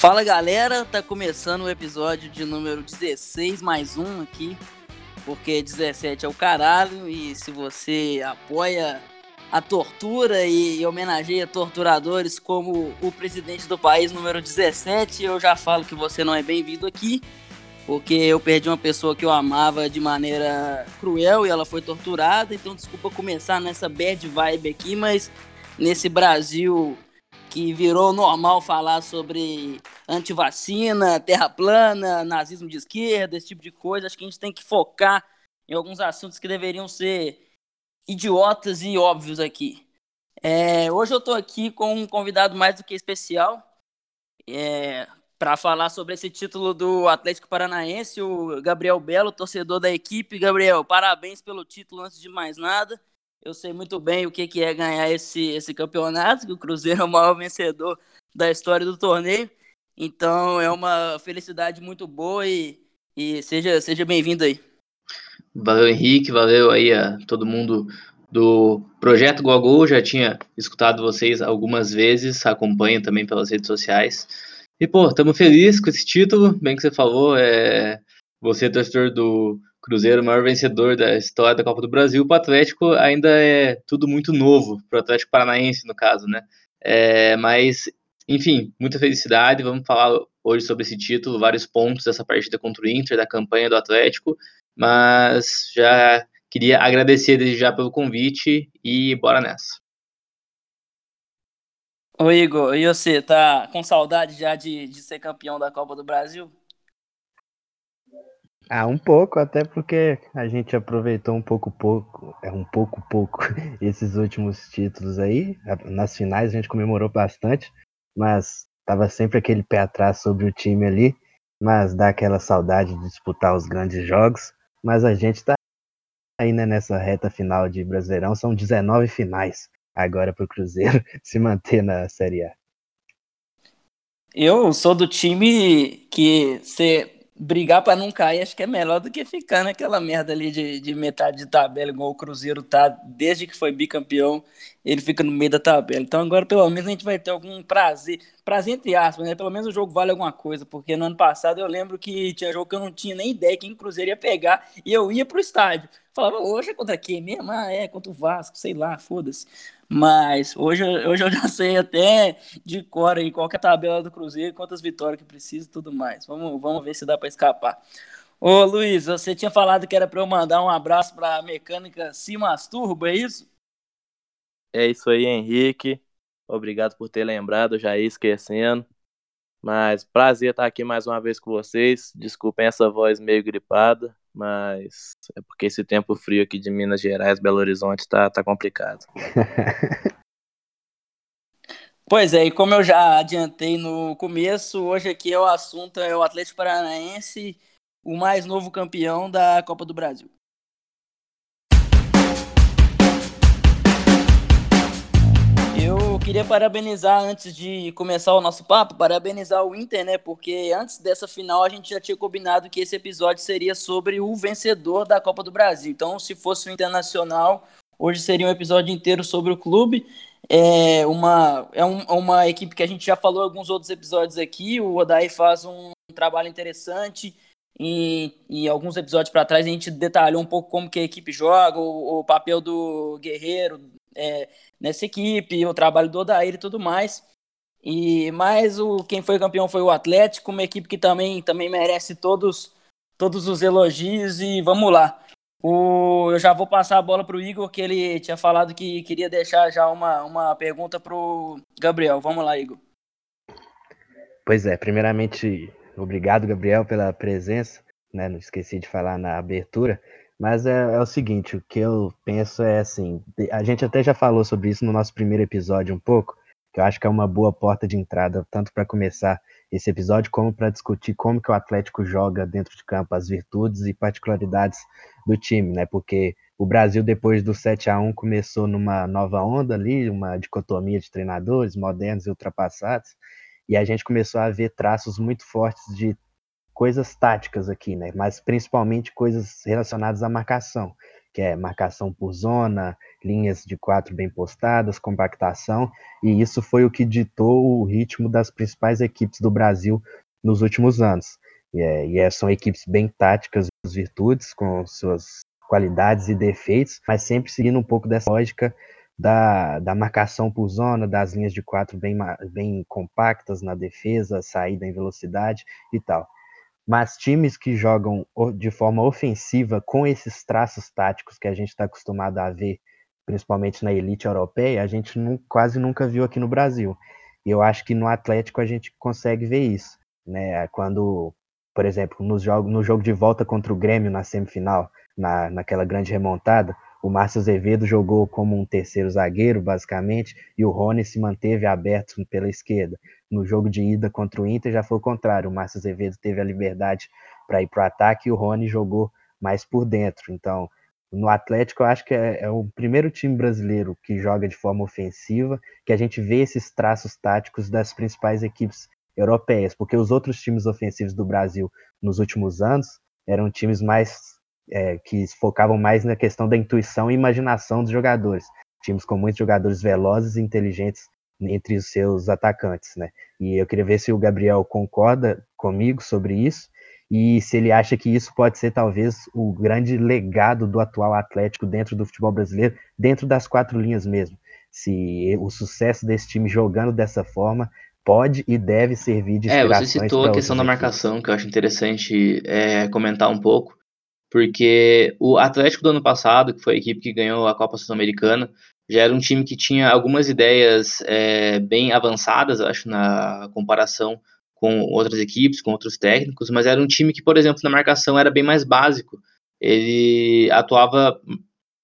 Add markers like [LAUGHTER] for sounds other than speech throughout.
Fala galera, tá começando o episódio de número 16 mais um aqui, porque 17 é o caralho e se você apoia a tortura e homenageia torturadores como o presidente do país número 17, eu já falo que você não é bem-vindo aqui, porque eu perdi uma pessoa que eu amava de maneira cruel e ela foi torturada, então desculpa começar nessa bad vibe aqui, mas nesse Brasil que virou normal falar sobre antivacina, terra plana, nazismo de esquerda, esse tipo de coisa. Acho que a gente tem que focar em alguns assuntos que deveriam ser idiotas e óbvios aqui. É, hoje eu estou aqui com um convidado mais do que especial é, para falar sobre esse título do Atlético Paranaense, o Gabriel Belo, torcedor da equipe. Gabriel, parabéns pelo título antes de mais nada. Eu sei muito bem o que, é ganhar esse, esse campeonato, que o Cruzeiro é o maior vencedor da história do torneio. Então é uma felicidade muito boa e, e seja, seja bem-vindo aí. Valeu, Henrique, valeu aí a todo mundo do Projeto Gogol, já tinha escutado vocês algumas vezes, acompanho também pelas redes sociais. E, pô, estamos felizes com esse título, bem que você falou, é, você é torcedor do Cruzeiro, maior vencedor da história da Copa do Brasil, o Atlético ainda é tudo muito novo, para o Atlético Paranaense, no caso, né? É, mas, enfim, muita felicidade. Vamos falar hoje sobre esse título, vários pontos dessa partida contra o Inter, da campanha do Atlético, mas já queria agradecer desde já pelo convite e bora nessa. Ô Igor, e você, tá com saudade já de, de ser campeão da Copa do Brasil? Ah, um pouco, até porque a gente aproveitou um pouco pouco, é um pouco pouco [LAUGHS] esses últimos títulos aí. Nas finais a gente comemorou bastante, mas tava sempre aquele pé atrás sobre o time ali, mas dá aquela saudade de disputar os grandes jogos. Mas a gente tá ainda né, nessa reta final de Brasileirão, são 19 finais agora pro Cruzeiro [LAUGHS] se manter na Série A. Eu sou do time que você brigar para não cair, acho que é melhor do que ficar naquela merda ali de, de metade de tabela, igual o Cruzeiro tá, desde que foi bicampeão, ele fica no meio da tabela. Então agora pelo menos a gente vai ter algum prazer, prazer entre aspas, né? Pelo menos o jogo vale alguma coisa, porque no ano passado eu lembro que tinha jogo que eu não tinha nem ideia quem o Cruzeiro ia pegar e eu ia pro estádio. Falava, hoje é contra quem mesmo? Ah, é, contra o Vasco, sei lá, foda-se. Mas hoje, hoje eu já [LAUGHS] sei até de cor aí qual é a tabela do Cruzeiro, quantas vitórias que precisa e tudo mais. Vamos, vamos ver se dá para escapar. Ô Luiz, você tinha falado que era para eu mandar um abraço para a mecânica Se Masturba, é isso? É isso aí, Henrique. Obrigado por ter lembrado, já ia esquecendo. Mas prazer estar aqui mais uma vez com vocês. Desculpem essa voz meio gripada mas é porque esse tempo frio aqui de Minas Gerais, Belo Horizonte, tá, tá complicado. [LAUGHS] Pois é, e como eu já adiantei no começo, hoje aqui é o assunto é o Atlético Paranaense, o mais novo campeão da Copa do Brasil. Queria parabenizar, antes de começar o nosso papo, parabenizar o Inter, né? Porque antes dessa final a gente já tinha combinado que esse episódio seria sobre o vencedor da Copa do Brasil. Então, se fosse o Internacional, hoje seria um episódio inteiro sobre o clube. É uma, é um, uma equipe que a gente já falou em alguns outros episódios aqui. O Odaí faz um trabalho interessante. E, e alguns episódios para trás a gente detalhou um pouco como que a equipe joga, o, o papel do Guerreiro, é, nessa equipe, o trabalho do Odair e tudo mais. E mais o quem foi campeão foi o Atlético, uma equipe que também, também merece todos todos os elogios e vamos lá. O, eu já vou passar a bola para o Igor, que ele tinha falado que queria deixar já uma, uma pergunta para o Gabriel. Vamos lá, Igor. Pois é, primeiramente, obrigado, Gabriel, pela presença. Né? Não esqueci de falar na abertura. Mas é, é, o seguinte, o que eu penso é assim, a gente até já falou sobre isso no nosso primeiro episódio um pouco, que eu acho que é uma boa porta de entrada, tanto para começar esse episódio, como para discutir como que o Atlético joga dentro de campo, as virtudes e particularidades do time, né? Porque o Brasil, depois do 7 a 1 começou numa nova onda ali, uma dicotomia de treinadores modernos e ultrapassados, e a gente começou a ver traços muito fortes de coisas táticas aqui, né? Mas principalmente coisas relacionadas à marcação. que é marcação por zona, linhas de quatro bem postadas, compactação, e isso foi o que ditou o ritmo das principais equipes do Brasil nos últimos anos. E, é, e é, são equipes bem táticas, virtudes, com suas qualidades e defeitos, mas sempre seguindo um pouco dessa lógica da, da marcação por zona, das linhas de quatro bem, bem compactas na defesa, saída em velocidade e tal. Mas times que jogam de forma ofensiva com esses traços táticos que a gente está acostumado a ver, principalmente na elite europeia, a gente não, quase nunca viu aqui no Brasil. E eu acho que no Atlético a gente consegue ver isso. Né? Quando, por exemplo, no jogo, no jogo de volta contra o Grêmio na semifinal, na, naquela grande remontada, o Márcio Azevedo jogou como um terceiro zagueiro, basicamente, e o Rony se manteve aberto pela esquerda. No jogo de ida contra o Inter já foi o contrário. O Márcio Azevedo teve a liberdade para ir para o ataque e o Rony jogou mais por dentro. Então, no Atlético, eu acho que é, é, o primeiro time brasileiro que joga de forma ofensiva, que a gente vê esses traços táticos das principais equipes europeias, porque os outros times ofensivos do Brasil nos últimos anos eram times mais é, que focavam mais na questão da intuição e imaginação dos jogadores. Times com muitos jogadores velozes e inteligentes entre os seus atacantes, né? E eu queria ver se o Gabriel concorda comigo sobre isso e se ele acha que isso pode ser talvez o grande legado do atual Atlético dentro do futebol brasileiro, dentro das quatro linhas mesmo. Se o sucesso desse time jogando dessa forma pode e deve servir de inspiração. É, você citou a questão da marcação, que eu acho interessante é, comentar um pouco porque o Atlético do ano passado, que foi a equipe que ganhou a Copa Sul-Americana, já era um time que tinha algumas ideias é, bem avançadas, acho, na comparação com outras equipes, com outros técnicos, mas era um time que, por exemplo, na marcação era bem mais básico. Ele atuava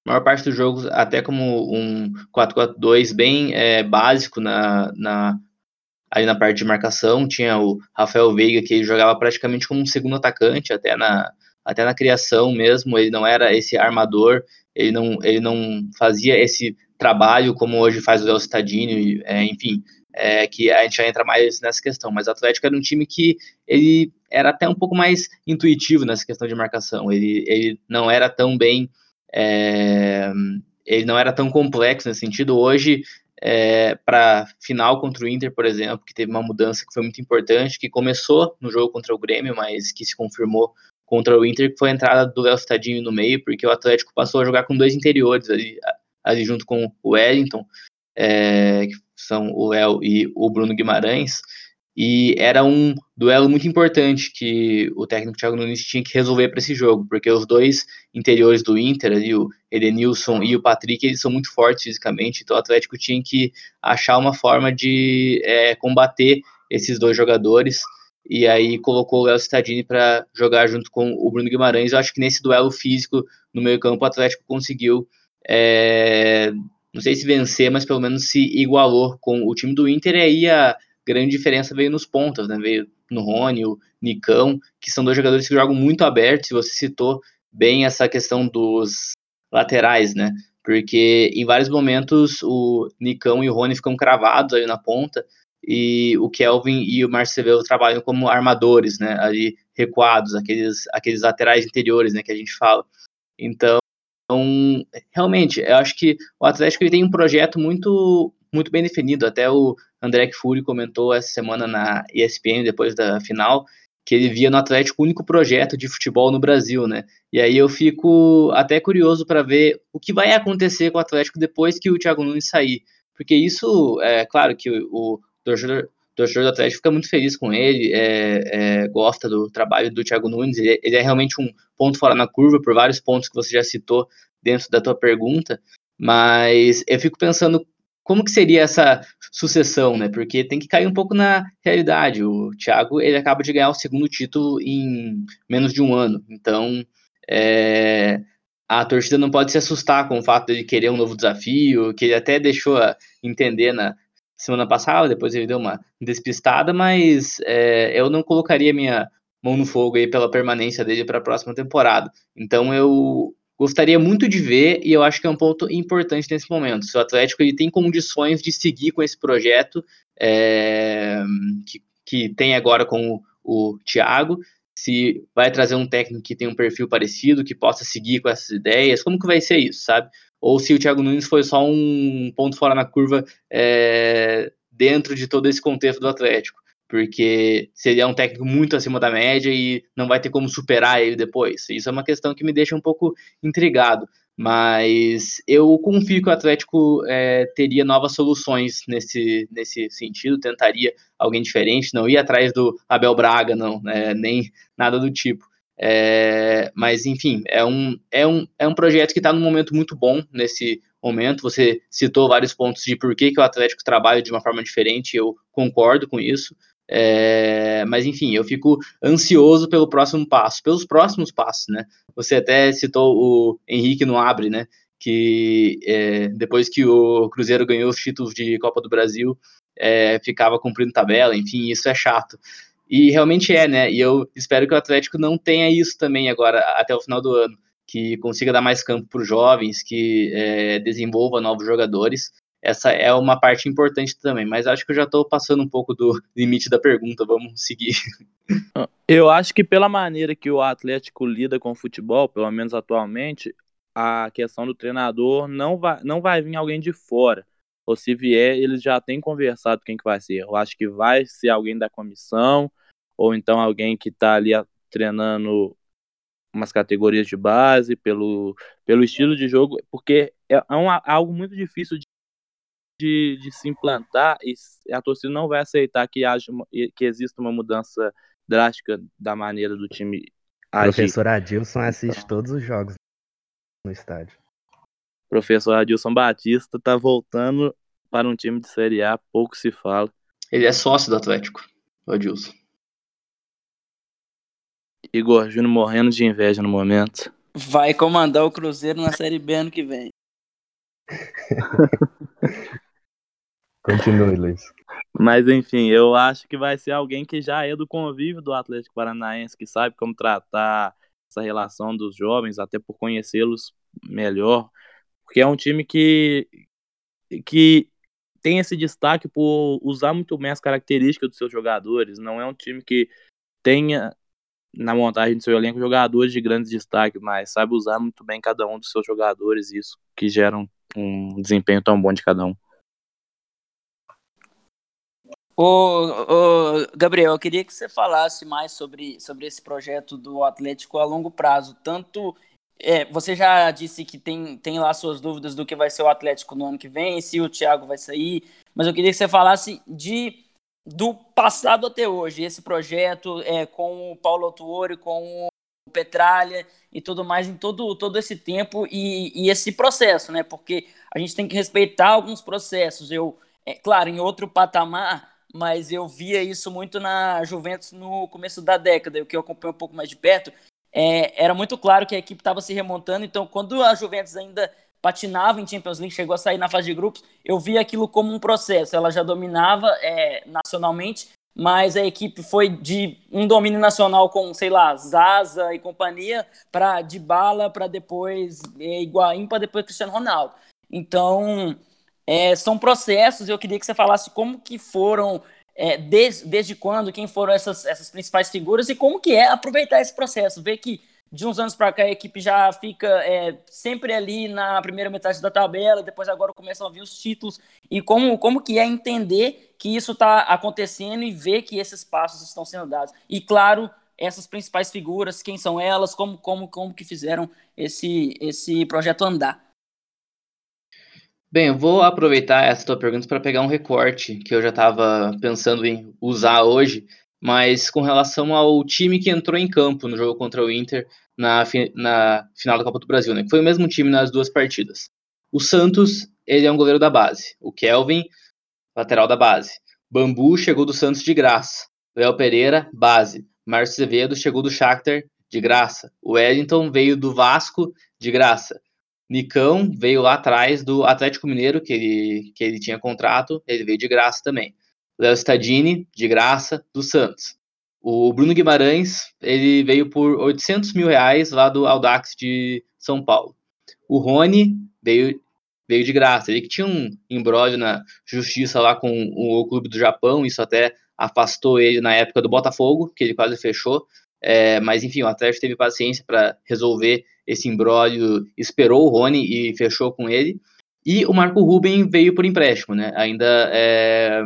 a maior parte dos jogos até como um 4-4-2 bem é, básico na, na, ali na parte de marcação. Tinha o Rafael Veiga, que jogava praticamente como um segundo atacante, até na, até na criação mesmo, ele não era esse armador, ele não, ele não fazia esse trabalho como hoje faz o Léo Cittadini, é, enfim, é, que a gente já entra mais nessa questão, mas o Atlético era um time que ele era até um pouco mais intuitivo nessa questão de marcação, ele, ele não era tão bem, é, ele não era tão complexo nesse sentido, hoje é, para final contra o Inter, por exemplo, que teve uma mudança que foi muito importante, que começou no jogo contra o Grêmio, mas que se confirmou contra o Inter, que foi a entrada do Léo Cittadini no meio, porque o Atlético passou a jogar com dois interiores ali, ali junto com o Wellington, é, que são o Léo e o Bruno Guimarães, e era um duelo muito importante que o técnico Thiago Nunes tinha que resolver para esse jogo, porque os dois interiores do Inter, ali, o Edenilson e o Patrick, eles são muito fortes fisicamente, então o Atlético tinha que achar uma forma de é, combater esses dois jogadores, e aí colocou o Léo Cittadini para jogar junto com o Bruno Guimarães. Eu acho que nesse duelo físico no meio campo o Atlético conseguiu, é, não sei se vencer, mas pelo menos se igualou com o time do Inter, e aí a grande diferença veio nos pontas, né? veio no Rony, o Nicão, que são dois jogadores que jogam muito abertos, e você citou bem essa questão dos laterais, né? Porque em vários momentos o Nicão e o Rony ficam cravados ali na ponta, e o Kelvin e o Marcelo trabalham como armadores, né, ali recuados, aqueles, aqueles laterais interiores, né, que a gente fala. Então, realmente, eu acho que o Atlético ele tem um projeto muito muito bem definido. Até o André Fury comentou essa semana na ESPN, depois da final, que ele via no Atlético o único projeto de futebol no Brasil, né? E aí eu fico até curioso para ver o que vai acontecer com o Atlético depois que o Thiago Nunes sair. Porque isso, é claro que o, torcedor, torcedor do Atlético fica muito feliz com ele, é, é, gosta do trabalho do Thiago Nunes, ele, ele, é realmente um ponto fora na curva, por vários pontos que você já citou dentro da tua pergunta, mas eu fico pensando como que seria essa sucessão, né? Porque tem que cair um pouco na realidade. O Thiago ele acaba de ganhar o segundo título em menos de um ano, então é, a torcida não pode se assustar com o fato de querer um novo desafio, que ele até deixou entender na, semana passada, depois ele deu uma despistada, mas é, eu não colocaria minha mão no fogo aí pela permanência dele para a próxima temporada. Então eu gostaria muito de ver e eu acho que é um ponto importante nesse momento. Se o Atlético ele tem condições de seguir com esse projeto é, que, que tem agora com o, o Thiago, se vai trazer um técnico que tem um perfil parecido, que possa seguir com essas ideias, como que vai ser isso, sabe? Ou se o Thiago Nunes foi só um ponto fora na curva é, dentro de todo esse contexto do Atlético, porque seria um técnico muito acima da média e não vai ter como superar ele depois. Isso é uma questão que me deixa um pouco intrigado. Mas eu confio que o Atlético é, teria novas soluções nesse, nesse sentido, tentaria alguém diferente, não ia atrás do Abel Braga, não, é, nem nada do tipo. É, mas, enfim, é um, é um, é um projeto que está num momento muito bom nesse momento. Você citou vários pontos de por que, que o Atlético trabalha de uma forma diferente, eu concordo com isso. É, mas enfim, eu fico ansioso pelo próximo passo, pelos próximos passos, né? Você até citou o Henrique no Abre, né? Que é, depois que o Cruzeiro ganhou os títulos de Copa do Brasil, é, ficava cumprindo tabela, enfim, isso é chato. E realmente é, né? E eu espero que o Atlético não tenha isso também agora, até o final do ano, que consiga dar mais campo para os jovens, que é, desenvolva novos jogadores essa é uma parte importante também, mas acho que eu já estou passando um pouco do [LAUGHS] limite da pergunta, vamos seguir. [LAUGHS] Eu acho que pela maneira que o Atlético lida com o futebol, pelo menos atualmente, a questão do treinador não vai, não vai vir alguém de fora. Ou se vier, eles já têm conversado quem que vai ser. Eu acho que vai ser alguém da comissão, ou então alguém que está ali treinando umas categorias de base, pelo, pelo estilo de jogo, porque é, é um, algo muito difícil de de, de se implantar e a torcida não vai aceitar que haja uma, que exista uma mudança drástica da maneira do time agir. Professor Adilson assiste então, todos os jogos no estádio. Professor Adilson Batista tá voltando para um time de Série A, pouco se fala. Ele é sócio do Atlético, o Adilson. Igor Júnior morrendo de inveja no momento. Vai comandar o Cruzeiro na Série B ano que vem. [LAUGHS] Continue, Luiz. Mas enfim, eu acho que vai ser alguém que já é do convívio do Atlético Paranaense, que sabe como tratar essa relação dos jovens, até por conhecê-los melhor, porque é um time que, que tem esse destaque por usar muito bem as características dos seus jogadores. Não é um time que tenha na montagem do seu elenco jogadores de grande destaque, mas sabe usar muito bem cada um dos seus jogadores, isso que gera um, um desempenho tão bom de cada um. Ô, ô, Gabriel, eu queria que você falasse mais sobre, sobre esse projeto do Atlético a longo prazo. Tanto é, você já disse que tem, tem lá suas dúvidas do que vai ser o Atlético no ano que vem, se o Thiago vai sair, mas eu queria que você falasse de do passado até hoje, esse projeto é, com o Paulo Autuori, com o Petralha e tudo mais em todo, todo esse tempo e, e esse processo, né? Porque a gente tem que respeitar alguns processos. Eu, é, claro, em outro patamar mas eu via isso muito na Juventus no começo da década, o que eu acompanho um pouco mais de perto. É, era muito claro que a equipe estava se remontando, então quando a Juventus ainda patinava em Champions League, chegou a sair na fase de grupos, eu via aquilo como um processo. Ela já dominava é, nacionalmente, mas a equipe foi de um domínio nacional com, sei lá, Zaza e companhia, para de bala, para depois é, Higuaín, para depois Cristiano Ronaldo. Então, é, são processos, eu queria que você falasse como que foram, é, desde, desde quando, quem foram essas, essas principais figuras e como que é aproveitar esse processo, ver que de uns anos para cá a equipe já fica é, sempre ali na primeira metade da tabela, depois agora começam a vir os títulos, e como, como que é entender que isso está acontecendo e ver que esses passos estão sendo dados. E claro, essas principais figuras, quem são elas, como, como, como que fizeram esse, esse projeto andar. Bem, eu vou aproveitar essa tua pergunta para pegar um recorte que eu já estava pensando em usar hoje, mas com relação ao time que entrou em campo no jogo contra o Inter na, na final da Copa do Brasil, né? Que foi o mesmo time nas duas partidas. O Santos, ele é um goleiro da base. O Kelvin, lateral da base. Bambu chegou do Santos de graça. Léo Pereira, base. Márcio Azevedo chegou do Shakhtar de graça. O Wellington veio do Vasco de graça. Nicão veio lá atrás do Atlético Mineiro, que ele, que ele tinha contrato, ele veio de graça também. Léo Stadini, de graça, do Santos. O Bruno Guimarães, ele veio por 800 mil reais lá do Audax de São Paulo. O Rony veio, veio de graça. Ele que tinha um embrólio na justiça lá com o clube do Japão, isso até afastou ele na época do Botafogo, que ele quase fechou. É, mas enfim, o Atlético teve paciência para resolver esse imbróglio, esperou o Rony e fechou com ele. E o Marco Ruben veio por empréstimo, né? Ainda, é,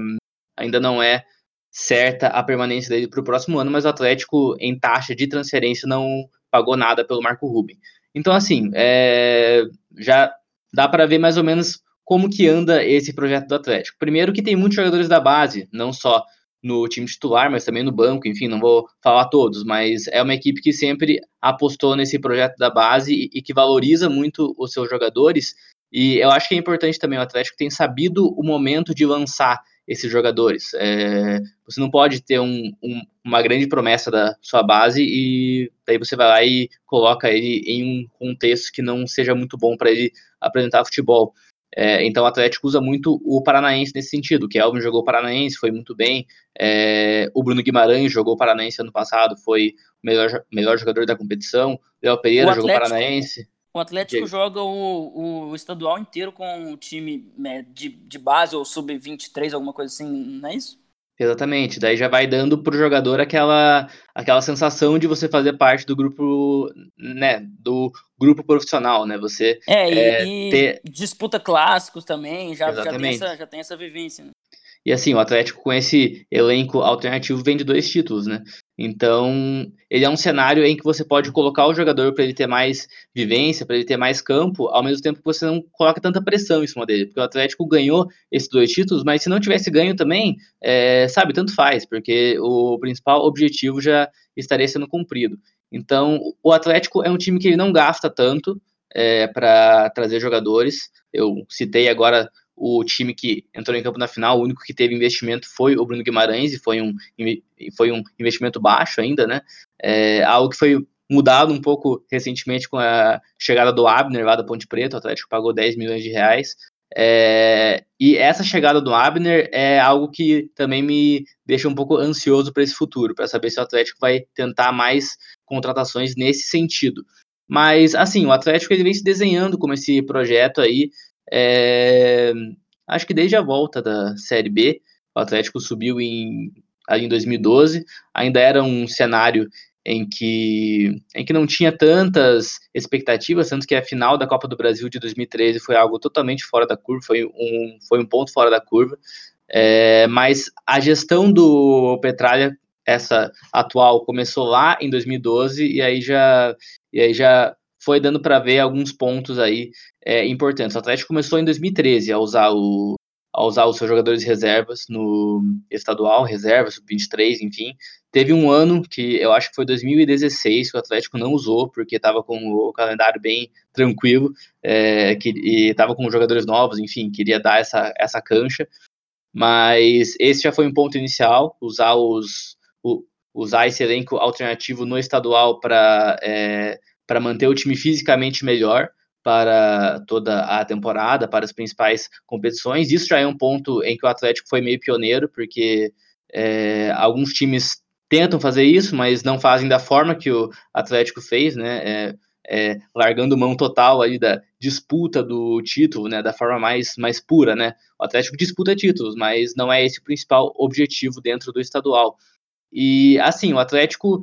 ainda não é certa a permanência dele para o próximo ano, mas o Atlético, em taxa de transferência, não pagou nada pelo Marco Ruben. Então, assim, é, já dá para ver mais ou menos como que anda esse projeto do Atlético. Primeiro que tem muitos jogadores da base, não só no time titular, mas também no banco, enfim, não vou falar todos, mas é uma equipe que sempre apostou nesse projeto da base e, e que valoriza muito os seus jogadores. E eu acho que é importante também o Atlético tem sabido o momento de lançar esses jogadores. É, você não pode ter um, um, uma grande promessa da sua base e daí você vai lá e coloca ele em um contexto que não seja muito bom para ele apresentar futebol. É, então o Atlético usa muito o Paranaense nesse sentido, que Elvin jogou Paranaense, foi muito bem. É, o Bruno Guimarães jogou Paranaense ano passado, foi o melhor, melhor jogador da competição. Léo Pereira Atlético, jogou Paranaense. O Atlético joga o, o estadual inteiro com o time né, de, de base ou sub-23, alguma coisa assim, não é isso? Exatamente, daí já vai dando pro jogador aquela, aquela sensação de você fazer parte do grupo, né, do grupo profissional, né, você... É, é e, ter... disputa clássicos também, já, já, tem essa, já tem essa vivência, né? E assim, o Atlético com esse elenco alternativo vem de dois títulos, né? Então, ele é um cenário em que você pode colocar o jogador para ele ter mais vivência, para ele ter mais campo, ao mesmo tempo que você não coloca tanta pressão em cima dele. Porque o Atlético ganhou esses dois títulos, mas se não tivesse ganho também, é, sabe, tanto faz, porque o principal objetivo já estaria sendo cumprido. Então, o Atlético é um time que ele não gasta tanto é, para trazer jogadores. Eu citei agora o time que entrou em campo na final, o único que teve investimento foi o Bruno Guimarães, e foi um, foi um investimento baixo ainda, né? É, algo que foi mudado um pouco recentemente com a chegada do Abner lá da Ponte Preta, o Atlético pagou 10 milhões de reais. É, e essa chegada do Abner é algo que também me deixa um pouco ansioso para esse futuro, para saber se o Atlético vai tentar mais contratações nesse sentido. Mas, assim, o Atlético ele vem se desenhando como esse projeto aí, é, acho que desde a volta da Série B, o Atlético subiu em, ali em 2012, ainda era um cenário em que, em que não tinha tantas expectativas, tanto que a final da Copa do Brasil de 2013 foi algo totalmente fora da curva, foi um, foi um ponto fora da curva, é, mas a gestão do Petralha, essa atual, começou lá em 2012 e aí já, e aí já foi dando para ver alguns pontos aí é, importantes. O Atlético começou em 2013 a usar o a usar os seus jogadores reservas no estadual, reserva, sub-23, enfim. Teve um ano que eu acho que foi 2016 que o Atlético não usou, porque estava com o calendário bem tranquilo, é, que, e estava com jogadores novos, enfim, queria dar essa, essa cancha. Mas esse já foi um ponto inicial, usar os, o, usar esse elenco alternativo no estadual para é, para manter o time fisicamente melhor para toda a temporada, para as principais competições. Isso já é um ponto em que o Atlético foi meio pioneiro, porque é, alguns times tentam fazer isso, mas não fazem da forma que o Atlético fez, né? É, é, largando mão total aí da disputa do título, né? Da forma mais, mais pura, né? O Atlético disputa títulos, mas não é esse o principal objetivo dentro do estadual. E assim, o Atlético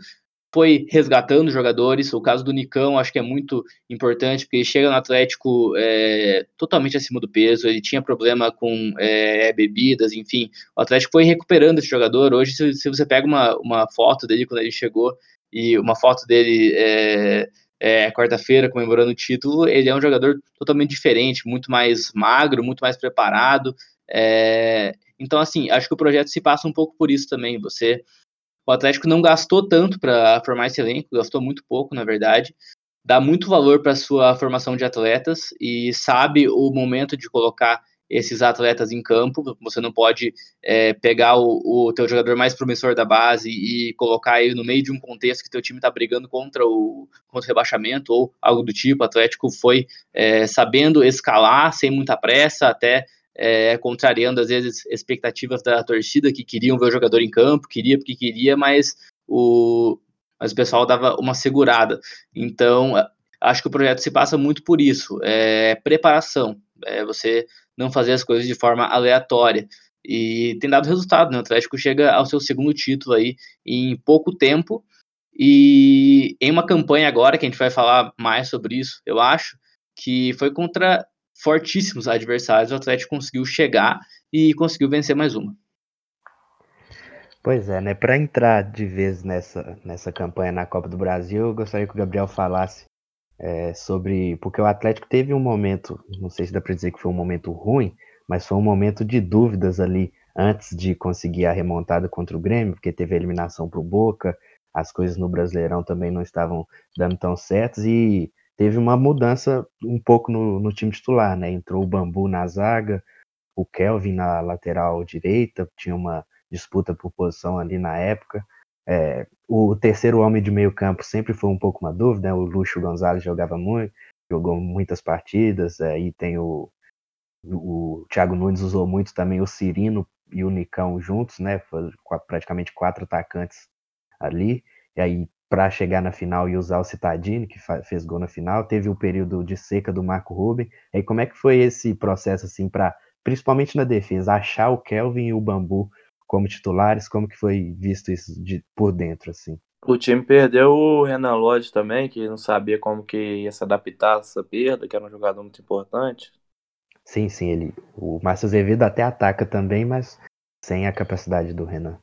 foi resgatando jogadores. O caso do Nicão acho que é muito importante, porque ele chega no Atlético é, totalmente acima do peso, ele tinha problema com é, bebidas, enfim. O Atlético foi recuperando esse jogador. Hoje, se, se, você pega uma, uma foto dele quando ele chegou, e uma foto dele é, é, quarta-feira comemorando o título, ele é um jogador totalmente diferente, muito mais magro, muito mais preparado. É, então, assim, acho que o projeto se passa um pouco por isso também. Você o Atlético não gastou tanto para formar esse elenco, gastou muito pouco, na verdade. Dá muito valor para sua formação de atletas e sabe o momento de colocar esses atletas em campo. Você não pode é, pegar o, o teu jogador mais promissor da base e colocar ele no meio de um contexto que teu time está brigando contra o, contra o rebaixamento ou algo do tipo. O Atlético foi é, sabendo escalar sem muita pressa, até é, contrariando às vezes expectativas da torcida que queriam ver o jogador em campo, queria porque queria, mas o, mas o pessoal dava uma segurada. Então, acho que o projeto se passa muito por isso, é preparação, é você não fazer as coisas de forma aleatória. E tem dado resultado, né? O Atlético chega ao seu segundo título aí em pouco tempo E em uma campanha agora, que a gente vai falar mais sobre isso, eu acho, que foi contra fortíssimos adversários, o Atlético conseguiu chegar e conseguiu vencer mais uma. Pois é, né? Para entrar de vez nessa, nessa campanha na Copa do Brasil, eu gostaria que o Gabriel falasse é, sobre. Porque o Atlético teve um momento, não sei se dá para dizer que foi um momento ruim, mas foi um momento de dúvidas ali antes de conseguir a remontada contra o Grêmio, porque teve a eliminação para o Boca, as coisas no Brasileirão também não estavam dando tão certas e teve uma mudança um pouco no, no time titular, né? Entrou o Bambu na zaga, o Kelvin na lateral direita, tinha uma disputa por posição ali na época. É, o terceiro homem de meio campo sempre foi um pouco uma dúvida, né? o Luxo Gonzalez jogava muito, jogou muitas partidas, aí tem o, o Thiago Nunes usou muito também o Cirino e o Nicão juntos, né? Foi praticamente quatro atacantes ali. E aí, para chegar na final e usar o Citadini, que fez gol na final, teve o período de seca do Marco Ruben. Aí, como é que foi esse processo, assim, para, principalmente na defesa, achar o Kelvin e o Bambu como titulares? Como que foi visto isso de, por dentro, assim? O time perdeu o Renan Lodge também, que não sabia como que ia se adaptar a essa perda, que era um jogador muito importante. Sim, sim, ele. O Márcio Azevedo até ataca também, mas sem a capacidade do Renan.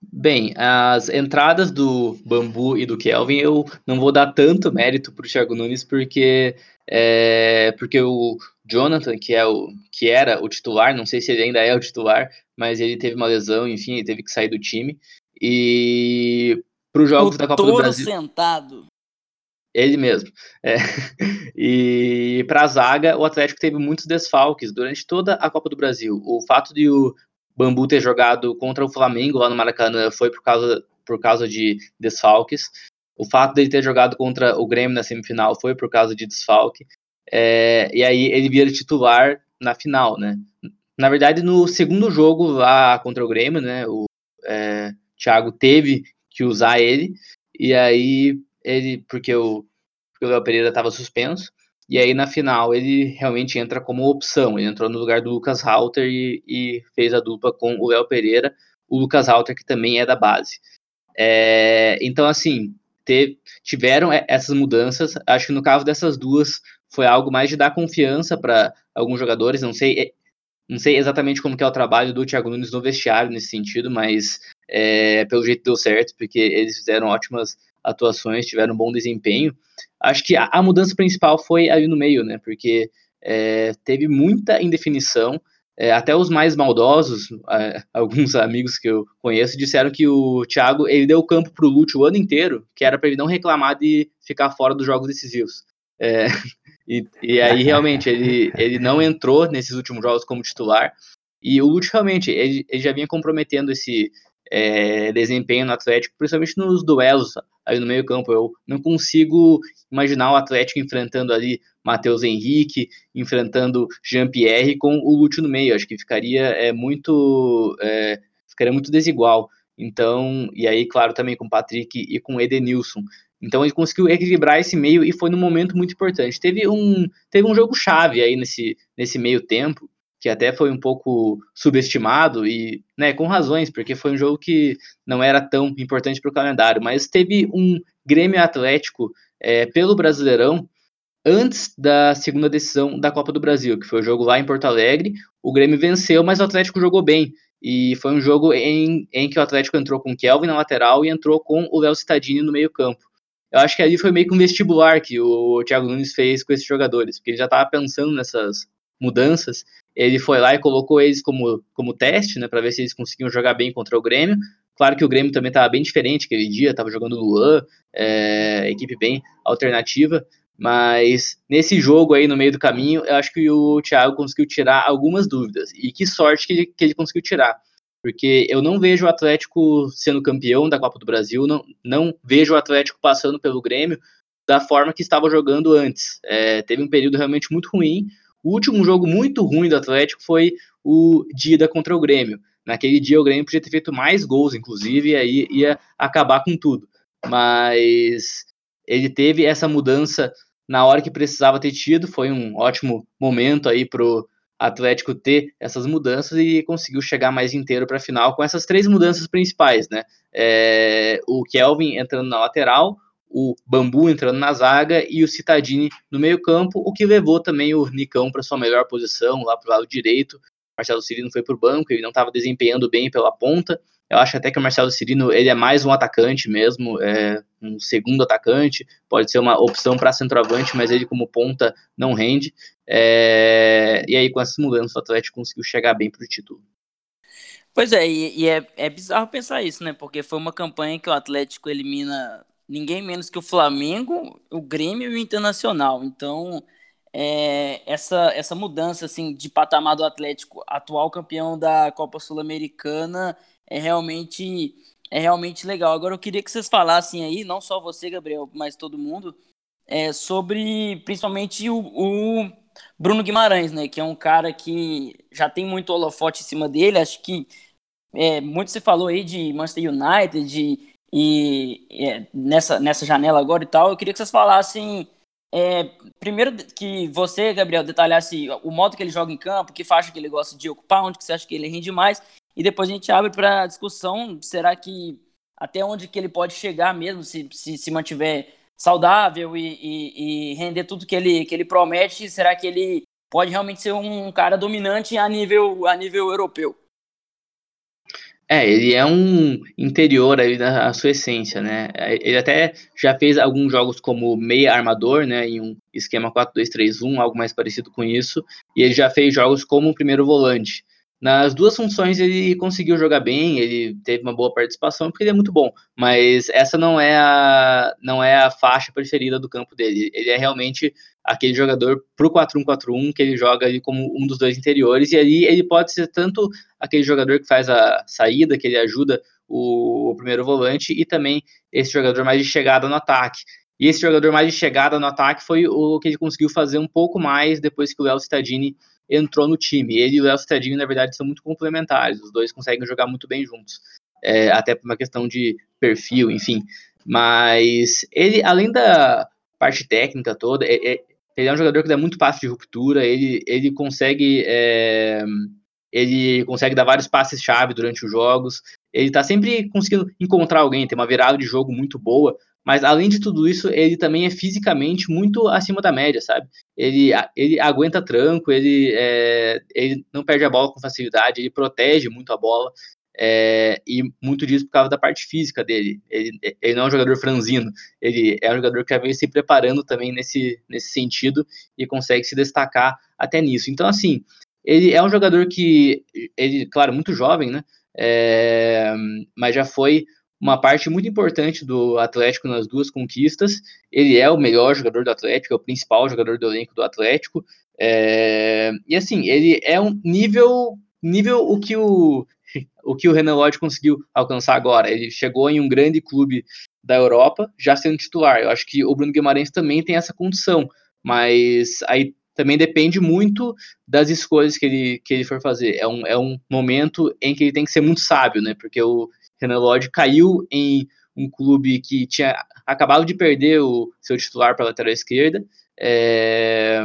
Bem, as entradas do Bambu e do Kelvin eu não vou dar tanto mérito para o Thiago Nunes porque é, porque o Jonathan, que é o que era o titular, não sei se ele ainda é o titular, mas ele teve uma lesão, enfim, ele teve que sair do time. E para os jogos o da Copa do Brasil. sentado. Ele mesmo. É. [LAUGHS] E para a zaga, o Atlético teve muitos desfalques durante toda a Copa do Brasil. O fato de o Bambu ter jogado contra o Flamengo lá no Maracanã foi por causa, por causa de desfalques. O fato dele ter jogado contra o Grêmio na semifinal foi por causa de desfalque. É, e aí ele vira titular na final, né? Na verdade, no segundo jogo lá contra o Grêmio, né? O é, Thiago teve que usar ele. E aí ele, porque o, porque o Léo Pereira estava suspenso. E aí na final ele realmente entra como opção. Ele entrou no lugar do Lucas Halter e, e fez a dupla com o Léo Pereira, o Lucas Halter que também é da base. É, então assim tiveram essas mudanças. Acho que no caso dessas duas foi algo mais de dar confiança para alguns jogadores. Não sei, é, não sei exatamente como é o trabalho do Thiago Nunes no vestiário nesse sentido, mas é, pelo jeito deu certo porque eles fizeram ótimas atuações, tiveram um bom desempenho. Acho que a, a mudança principal foi ali no meio, né? Porque é, teve muita indefinição. É, até os mais maldosos, é, alguns amigos que eu conheço, disseram que o Thiago ele deu campo para o Lúcio o ano inteiro, que era para ele não reclamar de ficar fora dos jogos decisivos. É, [LAUGHS] e, e, aí realmente ele, ele não entrou nesses últimos jogos como titular. E o Lúcio realmente ele, ele já vinha comprometendo esse é, desempenho no Atlético, principalmente nos duelos ali no meio campo. Eu não consigo imaginar o Atlético enfrentando ali Matheus Henrique, enfrentando Jean-Pierre com o Lúcio no meio. Acho que ficaria é, muito é, ficaria muito desigual. Então, e aí, claro, também com o Patrick e com o Edenilson. Então ele conseguiu equilibrar esse meio e foi num momento muito importante. Teve um, teve um jogo chave aí nesse, nesse meio tempo, que até foi um pouco subestimado e, né, com razões, porque foi um jogo que não era tão importante para o calendário, mas teve um Grêmio Atlético é, pelo Brasileirão antes da segunda decisão da Copa do Brasil, que foi o jogo lá em Porto Alegre. O Grêmio venceu, mas o Atlético jogou bem. E foi um jogo em, em que o Atlético entrou com o Kelvin na lateral e entrou com o Léo Cittadini no meio-campo. Eu acho que ali foi meio que um vestibular que o Thiago Nunes fez com esses jogadores, porque ele já estava pensando nessas mudanças ele foi lá e colocou eles como, como teste, né, para ver se eles conseguiam jogar bem contra o Grêmio. Claro que o Grêmio também estava bem diferente aquele dia, estava jogando Luan, é, equipe bem alternativa, mas nesse jogo aí no meio do caminho, eu acho que o Thiago conseguiu tirar algumas dúvidas. E que sorte que ele, que ele conseguiu tirar. Porque eu não vejo o Atlético sendo campeão da Copa do Brasil, não, não vejo o Atlético passando pelo Grêmio da forma que estava jogando antes. É, teve um período realmente muito ruim. O último jogo muito ruim do Atlético foi o Dida contra o Grêmio. Naquele dia o Grêmio podia ter feito mais gols, inclusive, e aí ia acabar com tudo. Mas ele teve essa mudança na hora que precisava ter tido, foi um ótimo momento aí pro Atlético ter essas mudanças e conseguiu chegar mais inteiro para a final com essas três mudanças principais, né? É, o Kelvin entrando na lateral, o Bambu entrando na zaga e o Citadini no meio-campo, o que levou também o Nicão para sua melhor posição, lá para o lado direito. Marcelo Cirino foi para o banco, ele não estava desempenhando bem pela ponta. Eu acho até que o Marcelo Cirino ele é mais um atacante mesmo, é um segundo atacante, pode ser uma opção para centroavante, mas ele como ponta não rende. É, e aí com essas mudanças o Atlético conseguiu chegar bem para o título. Pois é, e, e é, é bizarro pensar isso, né? Porque foi uma campanha que o Atlético elimina ninguém menos que o Flamengo, o Grêmio e o Internacional. Então, é, essa, essa mudança assim de patamar do Atlético, atual campeão da Copa Sul-Americana, é realmente é realmente legal. Agora eu queria que vocês falassem aí, não só você, Gabriel, mas todo mundo, é, sobre principalmente o, o Bruno Guimarães, né? Que é um cara que já tem muito holofote em cima dele. Acho que é, muito se falou aí de Manchester United, de, e é, nessa, nessa janela agora e tal, eu queria que vocês falassem. É, primeiro que você, Gabriel, detalhasse o modo que ele joga em campo, que faixa que ele gosta de ocupar, onde que você acha que ele rende mais, e depois a gente abre para discussão, será que até onde que ele pode chegar mesmo, se se, se mantiver saudável e, e, e, render tudo que ele, que ele promete, será que ele pode realmente ser um cara dominante a nível, a nível europeu? É, ele é um interior aí da sua essência, né? Ele até já fez alguns jogos como meia armador, né? Em um esquema 4-2-3-1, algo mais parecido com isso. E ele já fez jogos como primeiro volante. Nas duas funções ele conseguiu jogar bem, ele teve uma boa participação, porque ele é muito bom, mas essa não é a, não é a faixa preferida do campo dele. Ele é realmente aquele jogador pro 4-1-4-1, que ele joga ali como um dos dois interiores, e ali ele pode ser tanto aquele jogador que faz a saída, que ele ajuda o, o primeiro volante, e também esse jogador mais de chegada no ataque. E esse jogador mais de chegada no ataque foi o que ele conseguiu fazer um pouco mais depois que o Léo Cittadini entrou no time. Ele e o Léo Cittadini, na verdade, são muito complementares. Os dois conseguem jogar muito bem juntos. É, até por uma questão de perfil, enfim. Mas ele, além da parte técnica toda, é, é, ele é um jogador que dá muito passe de ruptura, ele, ele consegue. É, ele consegue dar vários passes-chave durante os jogos. Ele tá sempre conseguindo encontrar alguém, tem uma virada de jogo muito boa. Mas além de tudo isso, ele também é fisicamente muito acima da média, sabe? Ele, ele aguenta tranco, ele, é, ele não perde a bola com facilidade, ele protege muito a bola. É, e muito disso por causa da parte física dele. Ele, ele, não é um jogador franzino, ele é um jogador que já veio se preparando também nesse, nesse sentido e consegue se destacar até nisso. Então, assim, ele é um jogador que, ele, claro, muito jovem, né? É, mas já foi uma parte muito importante do Atlético nas duas conquistas. Ele é o melhor jogador do Atlético, é o principal jogador do elenco do Atlético. É, e assim, ele é um nível nível o que o o que o Renan Lodge conseguiu alcançar agora. Ele chegou em um grande clube da Europa, já sendo titular. Eu acho que o Bruno Guimarães também tem essa condição, mas aí também depende muito das escolhas que ele, que ele for fazer. É um, é um momento em que ele tem que ser muito sábio, né? Porque o Renan Lodge caiu em um clube que tinha acabado de perder o seu titular para a lateral esquerda. É,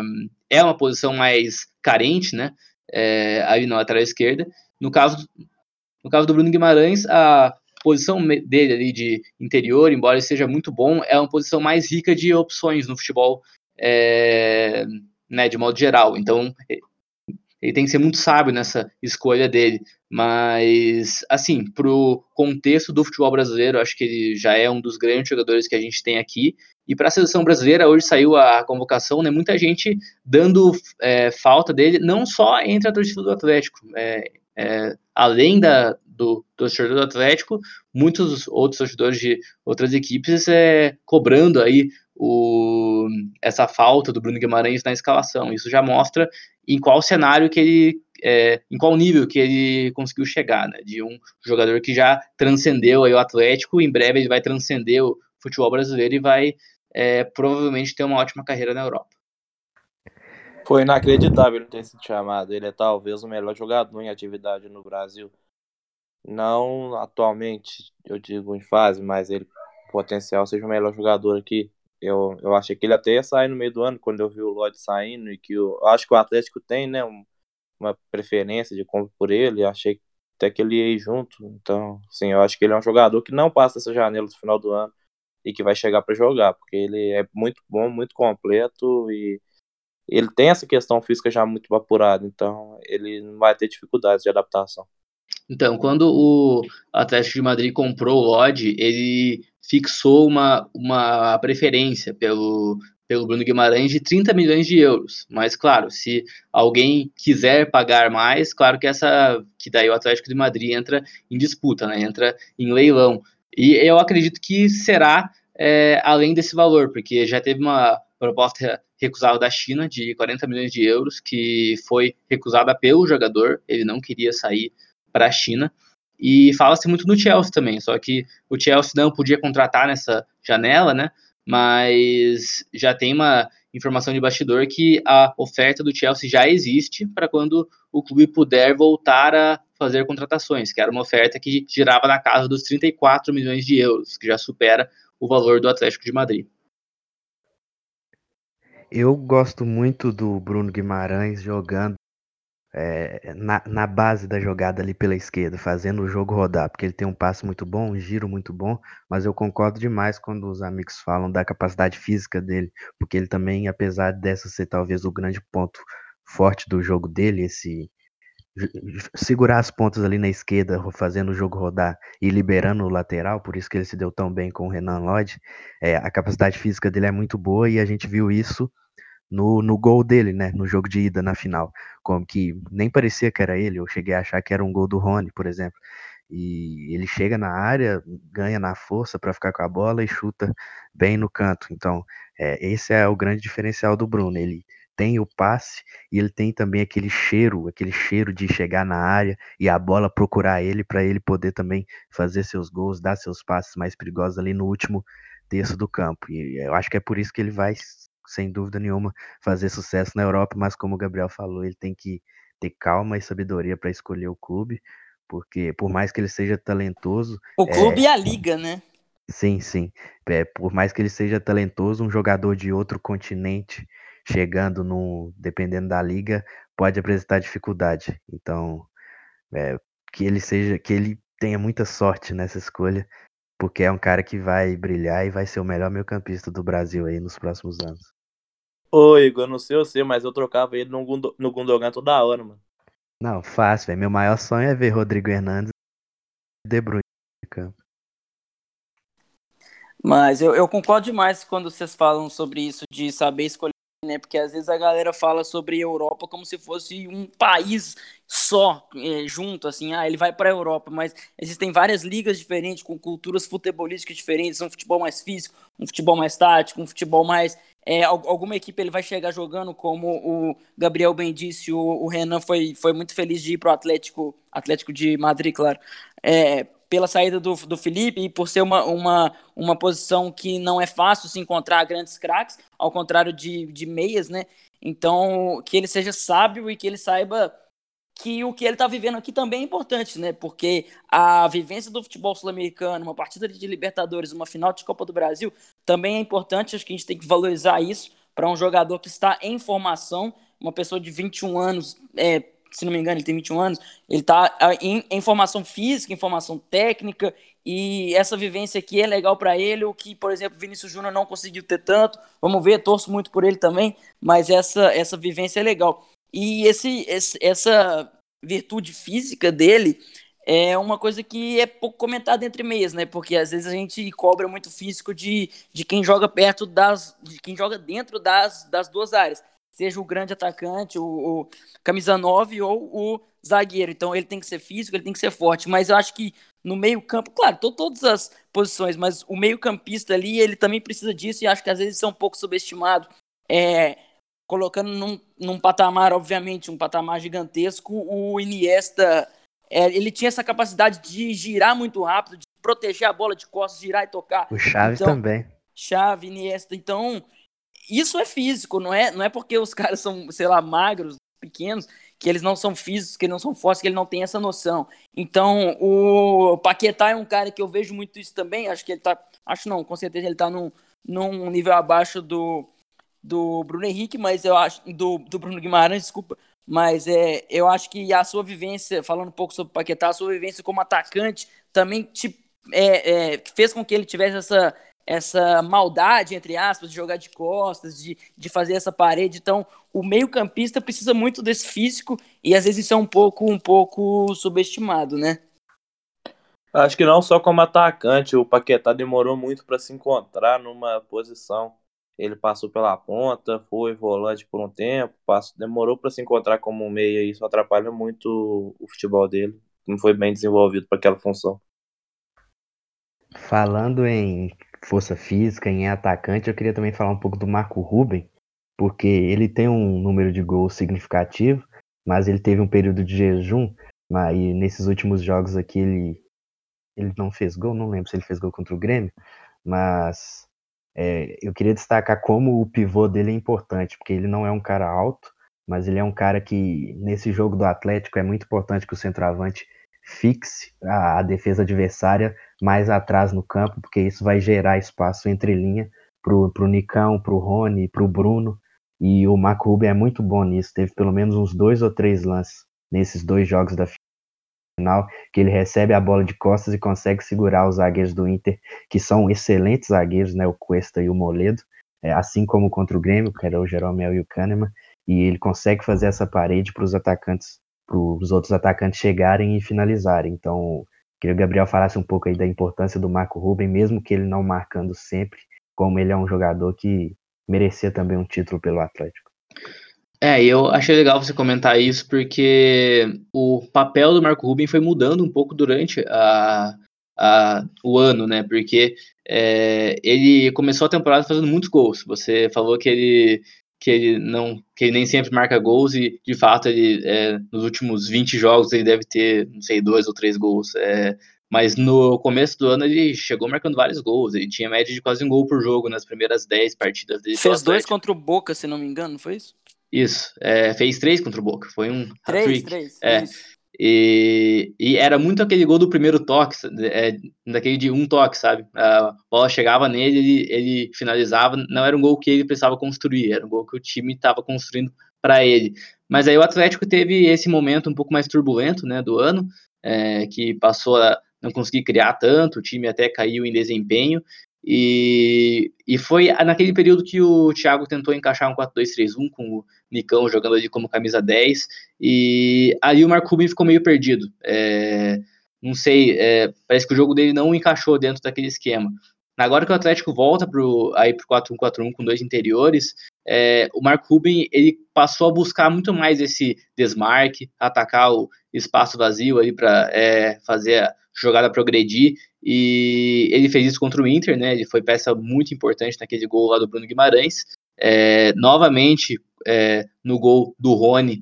é uma posição mais carente, né? É, ali na lateral esquerda. No caso, no caso do Bruno Guimarães, a posição dele ali de interior, embora ele seja muito bom, é uma posição mais rica de opções no futebol, é, né, de modo geral. Então, ele tem que ser muito sábio nessa escolha dele. Mas, assim, pro contexto do futebol brasileiro, acho que ele já é um dos grandes jogadores que a gente tem aqui. E para a seleção brasileira, hoje saiu a convocação, né? Muita gente dando é, falta dele, não só entre a torcida do Atlético. É, é, além da, do torcedor do Atlético, muitos outros torcedores de outras equipes é, cobrando aí o, essa falta do Bruno Guimarães na escalação. Isso já mostra em qual cenário que ele, é, em qual nível que ele conseguiu chegar, né? De um jogador que já transcendeu aí o Atlético, em breve ele vai transcender o futebol brasileiro e vai é, provavelmente ter uma ótima carreira na Europa. Foi inacreditável ele ter sido chamado. Ele é talvez o melhor jogador em atividade no Brasil. Não atualmente, eu digo em fase, mas ele potencial seja o melhor jogador aqui. Eu, eu achei que ele até ia sair no meio do ano, quando eu vi o Lodge saindo, e que eu, eu acho que o Atlético tem, né, um, uma preferência de compra por ele, achei até que ele ia ir junto. Então, assim, eu acho que ele é um jogador que não passa essa janela do final do ano e que vai chegar para jogar, porque ele é muito bom, muito completo e ele tem essa questão física já muito apurada, então ele não vai ter dificuldades de adaptação. Então, quando o Atlético de Madrid comprou o Lodge, ele fixou uma, uma preferência pelo, pelo Bruno Guimarães de 30 milhões de euros. Mas, claro, se alguém quiser pagar mais, claro que essa que daí o Atlético de Madrid entra em disputa, né? entra em leilão. E eu acredito que será é, além desse valor, porque já teve uma proposta recusada da China de 40 milhões de euros, que foi recusada pelo jogador, ele não queria sair para a China. E fala-se muito no Chelsea também, só que o Chelsea não podia contratar nessa janela, né? Mas já tem uma informação de bastidor que a oferta do Chelsea já existe para quando o clube puder voltar a fazer contratações, que era uma oferta que girava na casa dos 34 milhões de euros, que já supera o valor do Atlético de Madrid. Eu gosto muito do Bruno Guimarães jogando é, na, na, base da jogada ali pela esquerda, fazendo o jogo rodar, porque ele tem um passe muito bom, um giro muito bom, mas eu concordo demais quando os amigos falam da capacidade física dele, porque ele também, apesar dessa ser talvez o grande ponto forte do jogo dele, esse segurar as pontas ali na esquerda, fazendo o jogo rodar e liberando o lateral, por isso que ele se deu tão bem com o Renan Lodge. É, a capacidade física dele é muito boa e a gente viu isso no, no gol dele, né? No jogo de ida na final. Como que nem parecia que era ele, eu cheguei a achar que era um gol do Rony, por exemplo. E ele chega na área, ganha na força para ficar com a bola e chuta bem no canto. Então, é, esse é o grande diferencial do Bruno. Ele tem o passe e ele tem também aquele cheiro, aquele cheiro de chegar na área e a bola procurar ele para ele poder também fazer seus gols, dar seus passes mais perigosos ali no último terço do campo. E eu acho que é por isso que ele vai, sem dúvida nenhuma, fazer sucesso na Europa, mas como o Gabriel falou, ele tem que ter calma e sabedoria para escolher o clube, porque por mais que ele seja talentoso, o clube é... e a liga, né? Sim, sim. É, por mais que ele seja talentoso, um jogador de outro continente chegando no, dependendo da liga, pode apresentar dificuldade. Então, é, que ele seja, que ele tenha muita sorte nessa escolha, porque é um cara que vai brilhar e vai ser o melhor meio-campista do Brasil aí nos próximos anos. Ô, Igor, não sei você, mas eu trocava ele no, Gundo, no Gundogan toda hora, mano. Não, fácil, velho. Meu maior sonho é ver Rodrigo Hernandes e De Bruyne de campo. Mas eu, eu concordo demais quando vocês falam sobre isso, de saber escolher né? Porque às vezes a galera fala sobre Europa como se fosse um país só, é, junto, assim, ah, ele vai para a Europa, mas existem várias ligas diferentes, com culturas futebolísticas diferentes, um futebol mais físico, um futebol mais tático, um futebol mais. É, alguma equipe ele vai chegar jogando, como o Gabriel bem disse, o, o Renan foi, foi muito feliz de ir para o Atlético, Atlético de Madrid, claro. É, pela saída do, do Felipe e por ser uma, uma, uma posição que não é fácil se encontrar grandes craques, ao contrário de, de meias, né? Então, que ele seja sábio e que ele saiba que o que ele está vivendo aqui também é importante, né? Porque a vivência do futebol sul-americano, uma partida de Libertadores, uma final de Copa do Brasil, também é importante. Acho que a gente tem que valorizar isso para um jogador que está em formação, uma pessoa de 21 anos, é, se não me engano, ele tem 21 anos, ele está ah, em, em formação física, em formação técnica, e essa vivência aqui é legal para ele, o que, por exemplo, Vinícius Júnior não conseguiu ter tanto. Vamos ver, torço muito por ele também, mas essa, essa vivência é legal. E esse, esse, essa virtude física dele é uma coisa que é pouco comentada entre meias, né? Porque às vezes a gente cobra muito físico de, de quem joga perto das. de quem joga dentro das, das duas áreas seja o grande atacante, o, o, camisa 9 ou o zagueiro. Então ele tem que ser físico, ele tem que ser forte. Mas eu acho que no meio-campo, claro, tô, todas as posições, mas o meio-campista ali, ele também precisa disso e acho que às vezes é um pouco subestimado. É, colocando num, num patamar, obviamente, um patamar gigantesco, o Iniesta. É, ele tinha essa capacidade de girar muito rápido, de proteger a bola de costas, girar e tocar. O Chaves então, também. Chave, Iniesta. Então, isso é físico, não é, não é porque os [LAUGHS] caras são, sei lá, magros, pequenos, que eles não são físicos, que eles não são fortes, que ele não tem essa noção. Então, o Paquetá é um cara que eu vejo muito isso também, acho que ele tá, acho não, com certeza ele tá num, num nível abaixo do, do Bruno Henrique, mas eu acho, do, do Bruno Guimarães, desculpa, mas é, eu acho que a sua vivência, falando um pouco sobre o Paquetá, a sua vivência como atacante também te, é, é, fez com que ele tivesse essa, essa maldade, entre aspas, de jogar de costas, de, de fazer essa parede. Então, o meio-campista precisa muito desse físico e às vezes isso é um pouco, um pouco subestimado, né? Acho que não só como atacante, o Paquetá demorou muito para se encontrar numa posição. Ele passou pela ponta, foi volante por um tempo, passou, demorou para se encontrar como um meia e isso atrapalha muito o futebol dele. Não foi bem desenvolvido para aquela função. Falando em força física, em atacante, eu queria também falar um pouco do Marco Ruben, porque ele tem um número de gols significativo, mas ele teve um período de jejum, e nesses últimos jogos aqui ele, ele não fez gol, não lembro se ele fez gol contra o Grêmio, mas é, eu queria destacar como o pivô dele é importante, porque ele não é um cara alto, mas ele é um cara que, nesse jogo do Atlético, é muito importante que o centroavante fixe a, a defesa adversária mais atrás no campo, porque isso vai gerar espaço entre linha pro, pro Nicão, pro Rony, pro Bruno, e o Marco Rubio é muito bom nisso, teve pelo menos uns dois ou três lances nesses dois jogos da final, que ele recebe a bola de costas e consegue segurar os zagueiros do Inter, que são excelentes zagueiros, né, o Cuesta e o Moledo, é, assim como contra o Grêmio, que era o Jeromel e o Kahneman, e ele consegue fazer essa parede para os atacantes, para os outros atacantes chegarem e finalizarem. Então, queria que o Gabriel falasse um pouco aí da importância do Marco Ruben, mesmo que ele não marcando sempre, como ele é um jogador que merecia também um título pelo Atlético. É, eu achei legal você comentar isso, porque o papel do Marco Ruben foi mudando um pouco durante a, a, o ano, né? Porque é, ele começou a temporada fazendo muitos gols. Você falou que ele, que ele não que ele nem sempre marca gols e de fato ele é, nos últimos 20 jogos ele deve ter, não sei, dois ou três gols. É, mas no começo do ano ele chegou marcando vários gols. Ele tinha média de quase um gol por jogo nas primeiras 10 partidas dele. Fez dois contra o Boca, se não me engano, não foi isso? Isso, é, fez três contra o Boca, foi um três, três, é. E, e, era muito aquele gol do primeiro toque, é, daquele de um toque, sabe? A bola chegava nele, ele, ele finalizava. Não era um gol que ele precisava construir, era um gol que o time estava construindo para ele. Mas aí o Atlético teve esse momento um pouco mais turbulento, né, do ano, é, que passou a não conseguir criar tanto, o time até caiu em desempenho. E, e foi naquele período que o Thiago tentou encaixar um 4-2-3-1 com o Nicão jogando ali como camisa 10, e aí o Marco Rubin ficou meio perdido. É, não sei, é, parece que o jogo dele não encaixou dentro daquele esquema. Agora que o Atlético volta pro, aí pro 4-1-4-1 com dois interiores, é, o Marco Ruben ele passou a buscar muito mais esse desmarque, atacar o espaço vazio ali para é, fazer jogada progredir, e ele fez isso contra o Inter, né? Ele foi peça muito importante naquele gol lá do Bruno Guimarães. É, novamente, é, no gol do Rony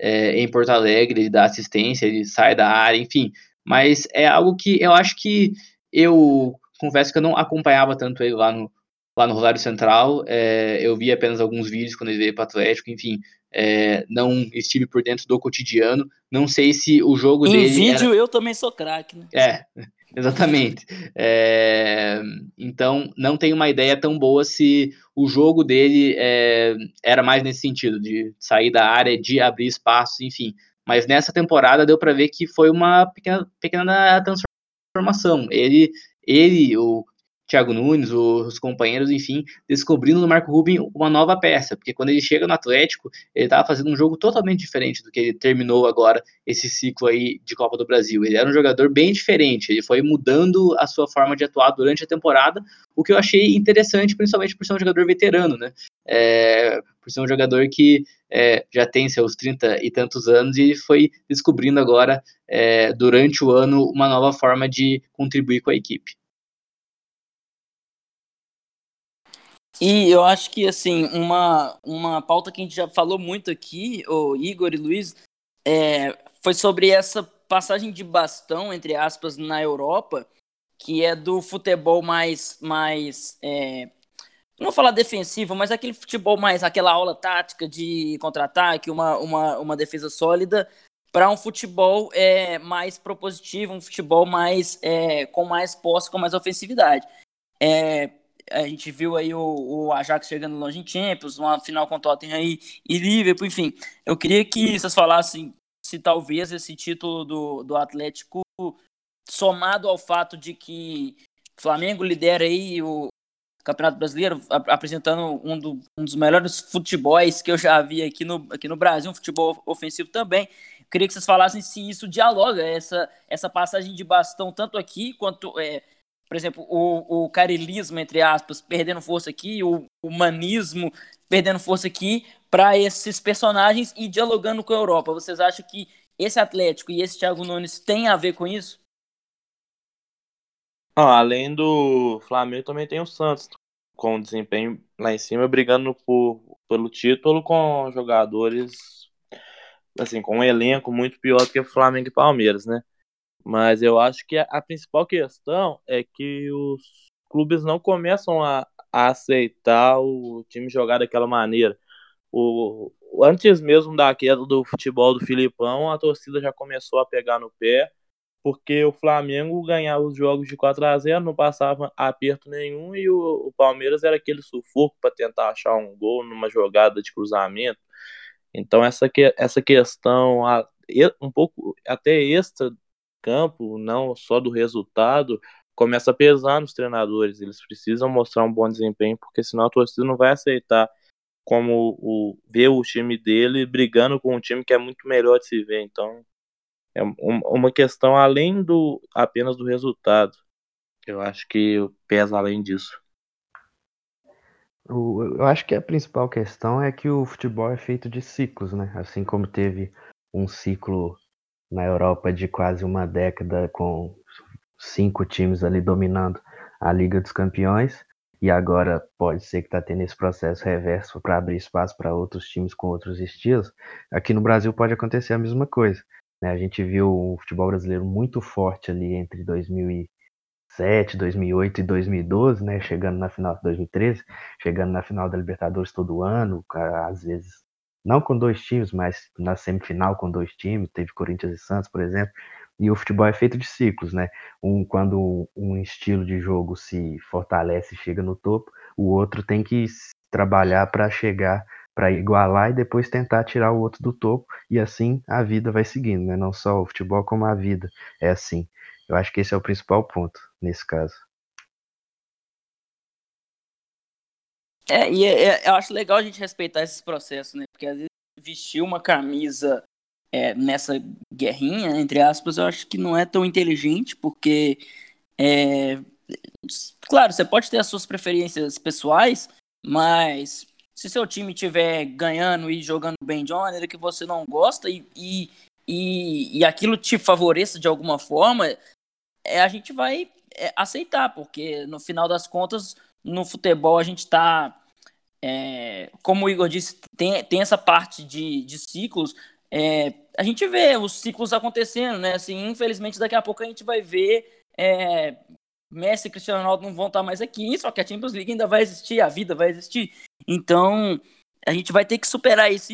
é, em Porto Alegre, ele dá assistência, ele sai da área, enfim. Mas é algo que eu acho que eu confesso que eu não acompanhava tanto ele lá no, lá no Rosário Central. É, eu vi apenas alguns vídeos quando ele veio para o Atlético, enfim. É, não estive por dentro do cotidiano. Não sei se o jogo em dele. Em vídeo era... eu também sou craque, né? É, [LAUGHS] Exatamente. É, então, não tenho uma ideia tão boa se o jogo dele é, era mais nesse sentido, de sair da área, de abrir espaços, enfim. Mas nessa temporada deu para ver que foi uma pequena, pequena transformação. Ele, ele o Thiago Nunes, os companheiros, enfim, descobrindo no Marco Rubin uma nova peça, porque quando ele chega no Atlético, ele estava fazendo um jogo totalmente diferente do que ele terminou agora esse ciclo aí de Copa do Brasil. Ele era um jogador bem diferente, ele foi mudando a sua forma de atuar durante a temporada, o que eu achei interessante, principalmente por ser um jogador veterano, né? É, por ser um jogador que é, já tem seus 30 e tantos anos e foi descobrindo agora, é, durante o ano, uma nova forma de contribuir com a equipe. E eu acho que, assim, uma, uma pauta que a gente já falou muito aqui, o Igor e Luiz, é, foi sobre essa passagem de bastão, entre aspas, na Europa, que é do futebol mais, mais é, não vou falar defensivo, mas aquele futebol mais, aquela aula tática de contra-ataque, uma, uma, uma defesa sólida, para um futebol é, mais propositivo, um futebol mais é, com mais posse, com mais ofensividade. É, a gente viu aí o, o Ajax chegando longe em Champions, uma final com o Tottenham e, e Liverpool, enfim. Eu queria que vocês falassem se talvez esse título do, do Atlético, somado ao fato de que o Flamengo lidera aí o Campeonato Brasileiro, apresentando um, do, um dos melhores futebols que eu já vi aqui no, aqui no Brasil, um futebol ofensivo também. Queria que vocês falassem se isso dialoga, essa, essa passagem de bastão, tanto aqui quanto é, por exemplo, o, o carilismo, entre aspas, perdendo força aqui, o humanismo perdendo força aqui, para esses personagens e dialogando com a Europa. Vocês acham que esse Atlético e esse Thiago Nunes tem a ver com isso? Ah, além do Flamengo, também tem o Santos, com desempenho lá em cima, brigando por, pelo título com jogadores, assim, com um elenco muito pior do que o Flamengo e Palmeiras, né? Mas eu acho que a, principal questão é que os clubes não começam a, a aceitar o time jogar daquela maneira. O, antes mesmo da queda do futebol do Filipão, a torcida já começou a pegar no pé, porque o Flamengo ganhava os jogos de 4 a 0 não passava aperto nenhum, e o, o Palmeiras era aquele sufoco para tentar achar um gol numa jogada de cruzamento. Então, essa, que, essa questão, um pouco até extra campo, não só do resultado, começa a pesar nos treinadores. Eles precisam mostrar um bom desempenho, porque senão a torcida não vai aceitar como o, ver o time dele brigando com um time que é muito melhor de se ver. Então, é uma questão além do apenas do resultado. Eu acho que pesa além disso. Eu acho que a principal questão é que o futebol é feito de ciclos, né? Assim como teve um ciclo na Europa de quase uma década, com cinco times ali dominando a Liga dos Campeões, e agora pode ser que está tendo esse processo reverso para abrir espaço para outros times com outros estilos. Aqui no Brasil pode acontecer a mesma coisa. Né? A gente viu o futebol brasileiro muito forte ali entre 2007, 2008 e 2012, né? chegando na final de 2013, chegando na final da Libertadores todo ano, às vezes não com dois times, mas na semifinal com dois times, teve Corinthians e Santos, por exemplo. E o futebol é feito de ciclos, né? Um, quando um estilo de jogo se fortalece e chega no topo, o outro tem que trabalhar para chegar, para igualar e depois tentar tirar o outro do topo, e assim a vida vai seguindo, né? Não só o futebol, como a vida é assim. Eu acho que esse é o principal ponto nesse caso. É, e é, é, eu acho legal a gente respeitar esses processos, né? Porque às vezes vestir uma camisa é, nessa guerrinha, entre aspas, eu acho que não é tão inteligente, porque, é, claro, você pode ter as suas preferências pessoais, mas se seu time estiver ganhando e jogando bem de uma maneira que você não gosta e, e, e, e aquilo te favoreça de alguma forma, é, a gente vai é, aceitar, porque no final das contas no futebol a gente está, é, como o Igor disse, tem, tem essa parte de, de ciclos. É, a gente vê os ciclos acontecendo, né? Assim, infelizmente, daqui a pouco a gente vai ver é, Messi e Cristiano Ronaldo não vão estar mais aqui, só que a Champions League ainda vai existir, a vida vai existir. Então, a gente vai ter que superar isso.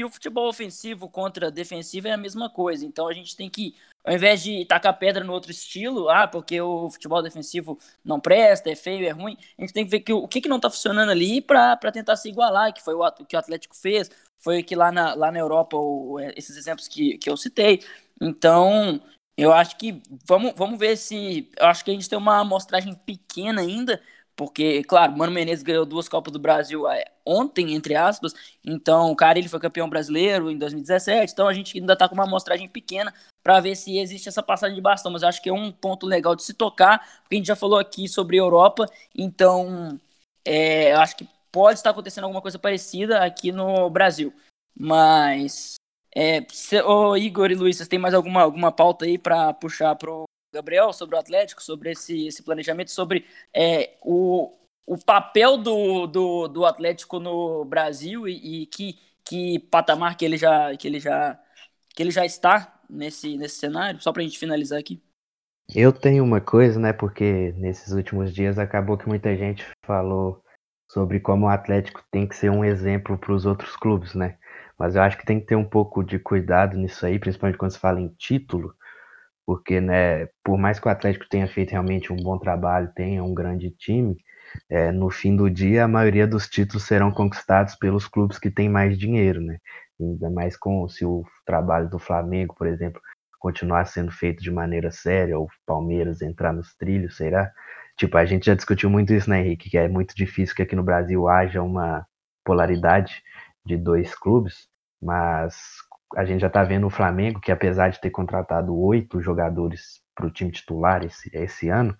E o futebol ofensivo contra defensivo é a mesma coisa. Então a gente tem que, ao invés de tacar pedra no outro estilo, ah, porque o futebol defensivo não presta, é feio, é ruim, a gente tem que ver que, o que, que não está funcionando ali para tentar se igualar, que foi o, que o Atlético fez, foi que lá na, lá na Europa, o, é, esses exemplos que, que eu citei. Então, eu acho que vamos, vamos ver se. Eu acho que a gente tem uma amostragem pequena ainda porque, claro, Mano Menezes ganhou duas Copas do Brasil é, ontem, entre aspas. Então, o ele foi campeão brasileiro em 2017. Então, a gente ainda está com uma amostragem pequena para ver se existe essa passagem de bastão. Mas acho que é um ponto legal de se tocar, porque a gente já falou aqui sobre Europa. Então, é, acho que pode estar acontecendo alguma coisa parecida aqui no Brasil. Mas, é, se, ô, Igor e Luiz, vocês têm mais alguma, alguma pauta aí para puxar pro Gabriel, sobre o Atlético, sobre esse, esse planejamento, sobre é, o, o papel do, do, do Atlético no Brasil e, e, que, que patamar que ele já, que ele já, que ele já está nesse, nesse cenário, só para a gente finalizar aqui. Eu tenho uma coisa, né, porque nesses últimos dias acabou que muita gente falou sobre como o Atlético tem que ser um exemplo para os outros clubes, né? Mas eu acho que tem que ter um pouco de cuidado nisso aí, principalmente quando se fala em título, porque, né, por mais que o Atlético tenha feito realmente um bom trabalho, tenha um grande time, é, no fim do dia, a maioria dos títulos serão conquistados pelos clubes que têm mais dinheiro, né? Ainda mais com se o trabalho do Flamengo, por exemplo, continuar sendo feito de maneira séria, ou Palmeiras entrar nos trilhos, será? Tipo, a gente já discutiu muito isso, né, Henrique? Que é muito difícil que aqui no Brasil haja uma polaridade de dois clubes, mas a gente já está vendo o Flamengo, que apesar de ter contratado oito jogadores para o time titular esse, esse ano,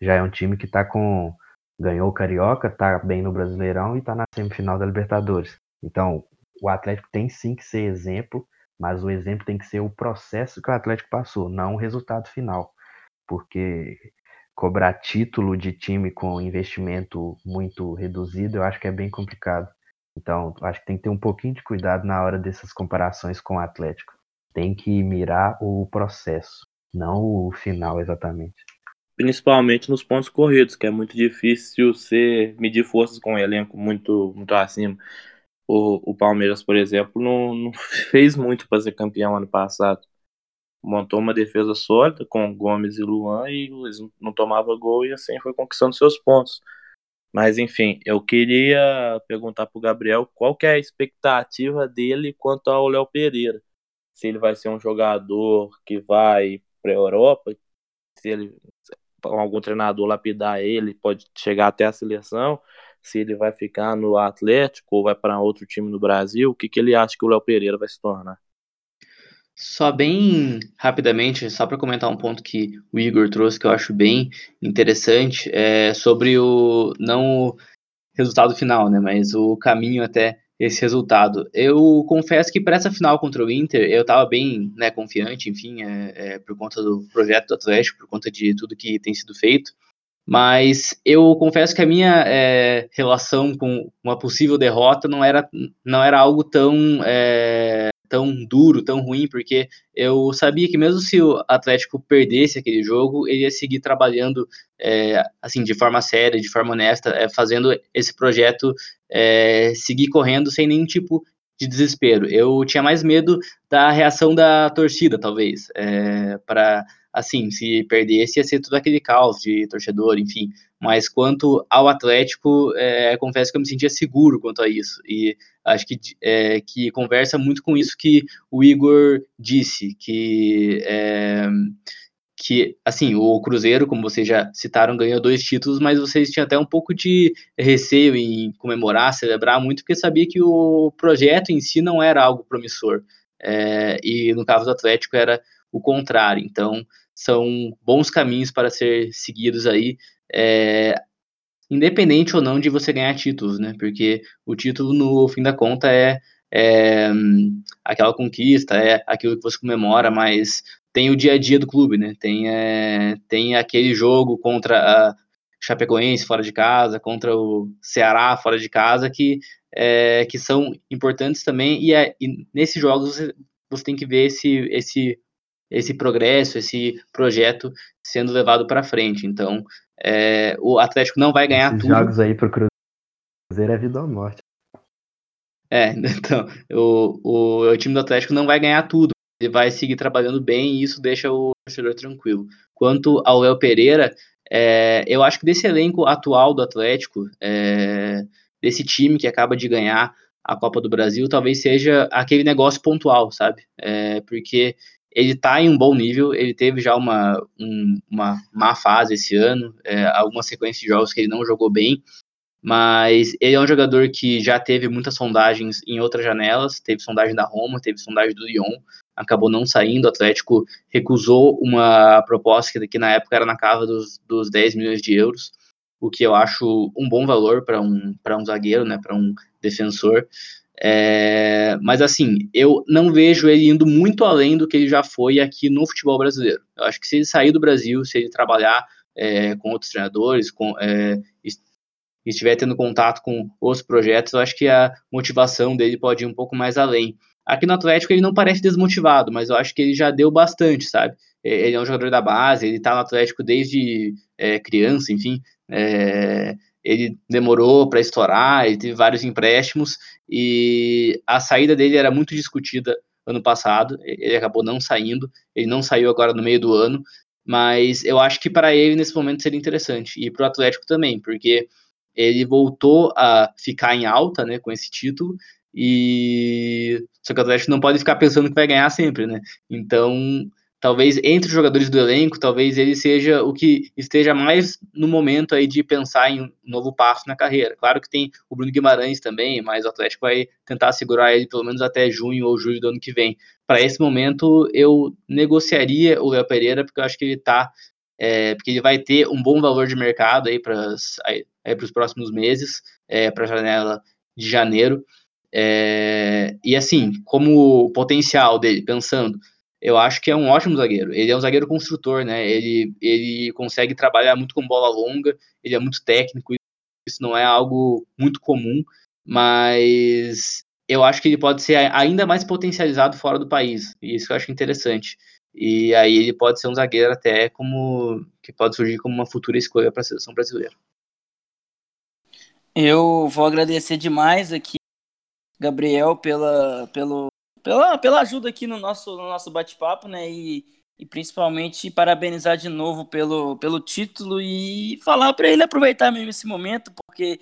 já é um time que está com. ganhou o Carioca, está bem no Brasileirão e está na semifinal da Libertadores. Então, o Atlético tem sim que ser exemplo, mas o exemplo tem que ser o processo que o Atlético passou, não o resultado final. Porque cobrar título de time com investimento muito reduzido, eu acho que é bem complicado. Então, acho que tem que ter um pouquinho de cuidado na hora dessas comparações com o Atlético. Tem que mirar o processo, não o final exatamente. Principalmente nos pontos corridos, que é muito difícil você medir forças com um elenco muito, muito acima. O, o Palmeiras, por exemplo, não, não fez muito para ser campeão ano passado. Montou uma defesa sólida com Gomes e Luan e eles não tomava gol e assim foi conquistando seus pontos. Mas enfim, eu queria perguntar para o Gabriel qual que é a expectativa dele quanto ao Léo Pereira. Se ele vai ser um jogador que vai para a Europa, se ele algum treinador lapidar ele, pode chegar até a seleção, se ele vai ficar no Atlético ou vai para outro time no Brasil, o que, que ele acha que o Léo Pereira vai se tornar? Só bem rapidamente, só para comentar um ponto que o Igor trouxe que eu acho bem interessante, é sobre o não o resultado final, né, mas o caminho até esse resultado. Eu confesso que para essa final contra o Inter, eu estava bem né, confiante, enfim, é, é, por conta do projeto do Atlético, por conta de tudo que tem sido feito. Mas eu confesso que a minha é, relação com uma possível derrota não era, não era algo tão é, tão duro, tão ruim, porque eu sabia que mesmo se o Atlético perdesse aquele jogo, ele ia seguir trabalhando é, assim de forma séria, de forma honesta, é, fazendo esse projeto é, seguir correndo sem nenhum tipo de desespero. Eu tinha mais medo da reação da torcida, talvez, é, para assim, se perdesse ia ser tudo aquele caos de torcedor, enfim. Mas quanto ao Atlético, é, confesso que eu me sentia seguro quanto a isso. E acho que, é, que conversa muito com isso que o Igor disse, que, é, que assim, o Cruzeiro, como vocês já citaram, ganhou dois títulos, mas vocês tinham até um pouco de receio em comemorar, celebrar muito, porque sabia que o projeto em si não era algo promissor. É, e no caso do Atlético era o contrário. Então, são bons caminhos para ser seguidos aí, é, independente ou não de você ganhar títulos, né? Porque o título, no fim da conta, é, é aquela conquista, é aquilo que você comemora, mas tem o dia a dia do clube, né? Tem, é, tem aquele jogo contra a Chapecoense fora de casa, contra o Ceará fora de casa, que, é, que são importantes também, e, é, e nesses jogos você, tem que ver esse, esse esse progresso, esse projeto sendo levado para frente. Então, é, o Atlético não vai ganhar Esses tudo. jogos aí pro Cruzeiro é vida ou morte. É, [LAUGHS] então, o, o, o, time do Atlético não vai ganhar tudo. Ele vai seguir trabalhando bem e isso deixa o torcedor tranquilo. Quanto ao Léo Pereira, é, eu acho que desse elenco atual do Atlético, é, desse time que acaba de ganhar a Copa do Brasil, talvez seja aquele negócio pontual, sabe? É, porque ele está em um bom nível, ele teve já uma, um, uma má fase esse ano, é, alguma sequência de jogos que ele não jogou bem, mas ele é um jogador que já teve muitas sondagens em outras janelas, teve sondagem da Roma, teve sondagem do Lyon, acabou não saindo, o Atlético recusou uma proposta que, que na época era na casa dos, dos 10 milhões de euros, o que eu acho um bom valor para um, um zagueiro, né, para um defensor, é, mas assim, eu não vejo ele indo muito além do que ele já foi aqui no futebol brasileiro. Eu acho que se ele sair do Brasil, se ele trabalhar é, com outros treinadores, com, é, estiver tendo contato com outros projetos, eu acho que a motivação dele pode ir um pouco mais além. Aqui no Atlético ele não parece desmotivado, mas eu acho que ele já deu bastante, sabe? Ele é um jogador da base, ele tá no Atlético desde é, criança, enfim. É, ele demorou para estourar, ele teve vários empréstimos e a saída dele era muito discutida ano passado. Ele acabou não saindo, ele não saiu agora no meio do ano, mas eu acho que para ele nesse momento seria interessante e para o Atlético também, porque ele voltou a ficar em alta, né, com esse título, e só que o Atlético não pode ficar pensando que vai ganhar sempre, né? Então, talvez entre os jogadores do elenco, talvez ele seja o que esteja mais no momento aí de pensar em um novo passo na carreira. Claro que tem o Bruno Guimarães também, mas o Atlético vai tentar segurar ele pelo menos até junho ou julho do ano que vem. Para esse momento, eu negociaria o Léo Pereira, porque eu acho que ele tá é, porque ele vai ter um bom valor de mercado aí para os próximos meses, é, para a janela de janeiro. É, e assim, como potencial dele, pensando, eu acho que é um ótimo zagueiro. Ele é um zagueiro construtor, né? Ele, ele consegue trabalhar muito com bola longa, ele é muito técnico, isso não é algo muito comum, mas eu acho que ele pode ser ainda mais potencializado fora do país, e isso eu acho interessante. E aí ele pode ser um zagueiro até como que pode surgir como uma futura escolha para a seleção brasileira. Eu vou agradecer demais aqui, Gabriel, pela, pelo, pela, pela ajuda aqui no nosso, no nosso bate-papo, né? E, e principalmente parabenizar de novo pelo, pelo título e falar para ele aproveitar mesmo esse momento, porque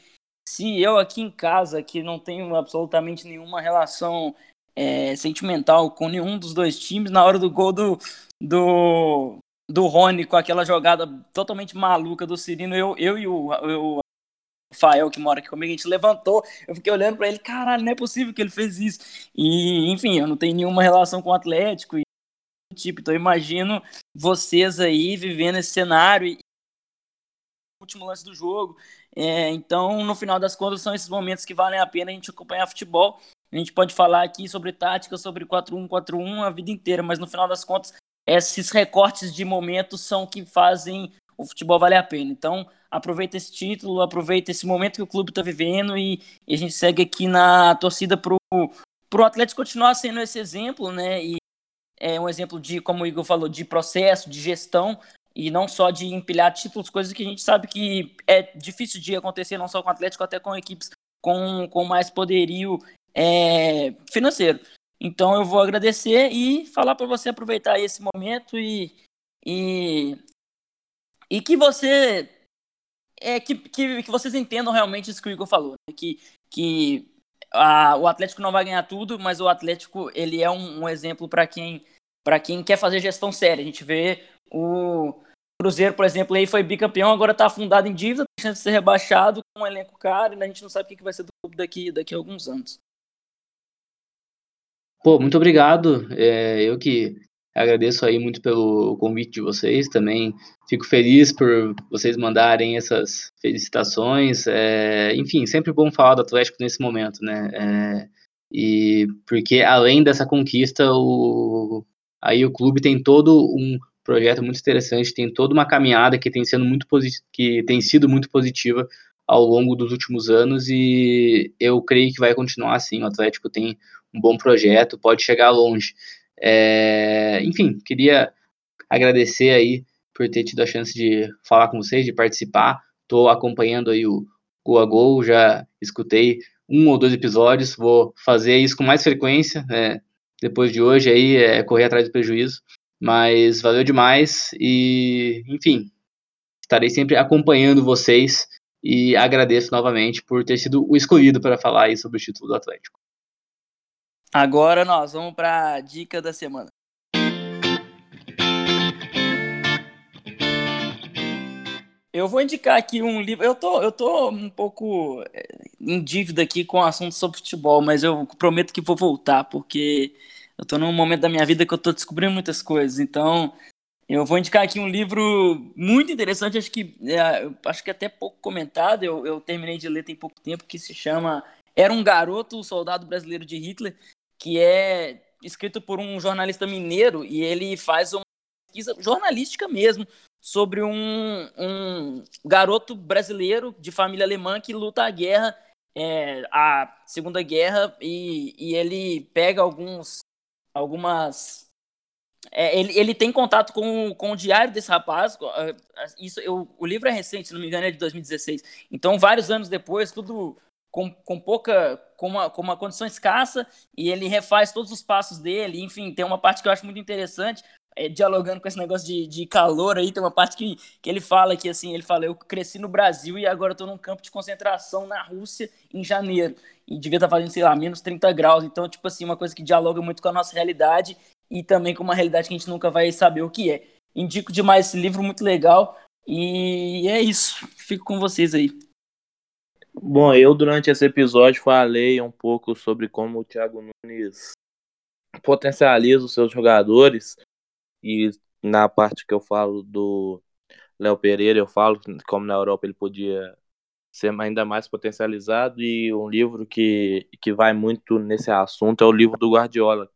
se eu aqui em casa, que não tenho absolutamente nenhuma relação é, sentimental com nenhum dos dois times. Na hora do gol do, do, do Rony, com aquela jogada totalmente maluca do Cirino, eu, eu e o, eu, o Fael, que mora aqui comigo, a gente levantou. Eu fiquei olhando para ele, caralho, não é possível que ele fez isso. E, enfim, eu não tenho nenhuma relação com o Atlético. E, tipo, então eu imagino vocês aí vivendo esse cenário e último lance do jogo. É, então, no final das contas, são esses momentos que valem a pena a gente acompanhar futebol. A gente pode falar aqui sobre tática, sobre 4-1, 4-1 a vida inteira, mas no final das contas, esses recortes de momentos são que fazem o futebol valer a pena. Então, aproveita esse título, aproveita esse momento que o clube está vivendo e, e, a gente segue aqui na torcida para o Atlético continuar sendo esse exemplo, né? E é um exemplo de, como o Igor falou, de processo, de gestão e não só de empilhar títulos, coisas que a gente sabe que é difícil de acontecer, não só com o Atlético, até com equipes com, com mais poderio é, financeiro. Então eu vou agradecer e falar para você aproveitar esse momento e, e, e que você é que, que, que vocês entendam realmente isso que o Igor falou, né? que, que a, o Atlético não vai ganhar tudo, mas o Atlético ele é um, um exemplo para quem para quem quer fazer gestão séria. A gente vê o Cruzeiro, por exemplo, aí foi bicampeão, agora está afundado em dívida, tem chance de ser rebaixado com um elenco caro, e a gente não sabe o que vai ser do clube daqui, daqui a alguns anos. Pô, muito obrigado. É, eu que agradeço aí muito pelo convite de vocês. Também fico feliz por vocês mandarem essas felicitações. É, enfim, sempre bom falar do Atlético nesse momento, né? É, e porque além dessa conquista, o, aí o clube tem todo um projeto muito interessante, tem toda uma caminhada que tem, sendo muito que tem sido muito positiva ao longo dos últimos anos e eu creio que vai continuar assim. O Atlético tem um bom projeto, pode chegar longe. É, enfim, queria agradecer aí por ter tido a chance de falar com vocês, de participar. Estou acompanhando aí o Gol a Gol, já escutei um ou dois episódios, vou fazer isso com mais frequência, né? depois de hoje aí, é correr atrás do prejuízo. Mas valeu demais e, enfim, estarei sempre acompanhando vocês e agradeço novamente por ter sido o escolhido para falar aí sobre o título do Atlético. Agora nós vamos para a dica da semana. Eu vou indicar aqui um livro. Eu tô, eu tô um pouco eh, em dívida aqui com o assunto sobre futebol, mas eu prometo que vou voltar, porque eu tô num momento da minha vida que eu tô descobrindo muitas coisas. Então, eu vou indicar aqui um livro muito interessante, acho que, é, acho que até pouco comentado, eu, eu terminei de ler tem pouco tempo, que se chama Era um Garoto, o Soldado Brasileiro de Hitler, que é escrito por um jornalista mineiro e ele faz uma pesquisa jornalística mesmo sobre um, um garoto brasileiro de família alemã que luta a guerra, é, a Segunda Guerra, e, e ele pega alguns, algumas é, ele, ele tem contato com, com o diário desse rapaz. Isso, eu, o livro é recente, se não me engano, é de 2016. Então, vários anos depois, tudo com, com pouca, com uma, com uma condição escassa, e ele refaz todos os passos dele, enfim, tem uma parte que eu acho muito interessante, é, dialogando com esse negócio de, de calor aí, tem uma parte que, que ele fala que assim, ele fala, eu cresci no Brasil e agora estou num campo de concentração na Rússia em janeiro. E devia estar tá fazendo, sei lá, menos 30 graus. Então, tipo assim, uma coisa que dialoga muito com a nossa realidade e também com uma realidade que a gente nunca vai saber o que é. Indico demais esse livro, muito legal. E é isso. Fico com vocês aí. Bom, eu durante esse episódio falei um pouco sobre como o Thiago Nunes potencializa os seus jogadores. E na parte que eu falo do Léo Pereira, eu falo como na Europa ele podia ser ainda mais potencializado. E um livro que, que vai muito nesse assunto é o livro do Guardiola,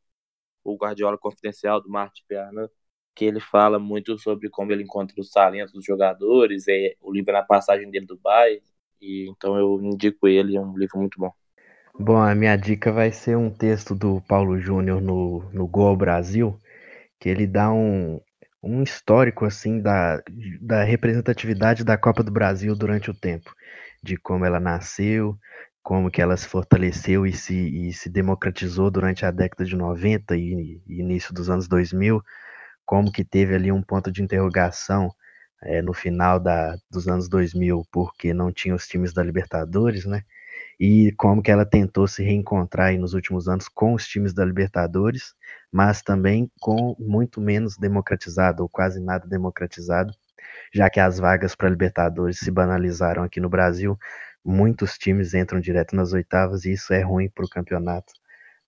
o Guardiola Confidencial do Martin Pernan, que ele fala muito sobre como ele encontra os talentos dos jogadores, é o livro é na passagem dele do Bayern, e então eu indico ele, é um livro muito bom. Bom, a minha dica vai ser um texto do Paulo Júnior no, no Gol Brasil, que ele dá um, um histórico assim da, da representatividade da Copa do Brasil durante o tempo, de como ela nasceu, como que ela se fortaleceu e se, e se democratizou durante a década de 90 e, e início dos anos 2000, como que teve ali um ponto de interrogação é, no final da, dos anos 2000, porque não tinha os times da Libertadores, né? e como que ela tentou se reencontrar nos últimos anos com os times da Libertadores, mas também com muito menos democratizado, ou quase nada democratizado, já que as vagas para Libertadores se banalizaram aqui no Brasil, muitos times entram direto nas oitavas e isso é ruim para o campeonato.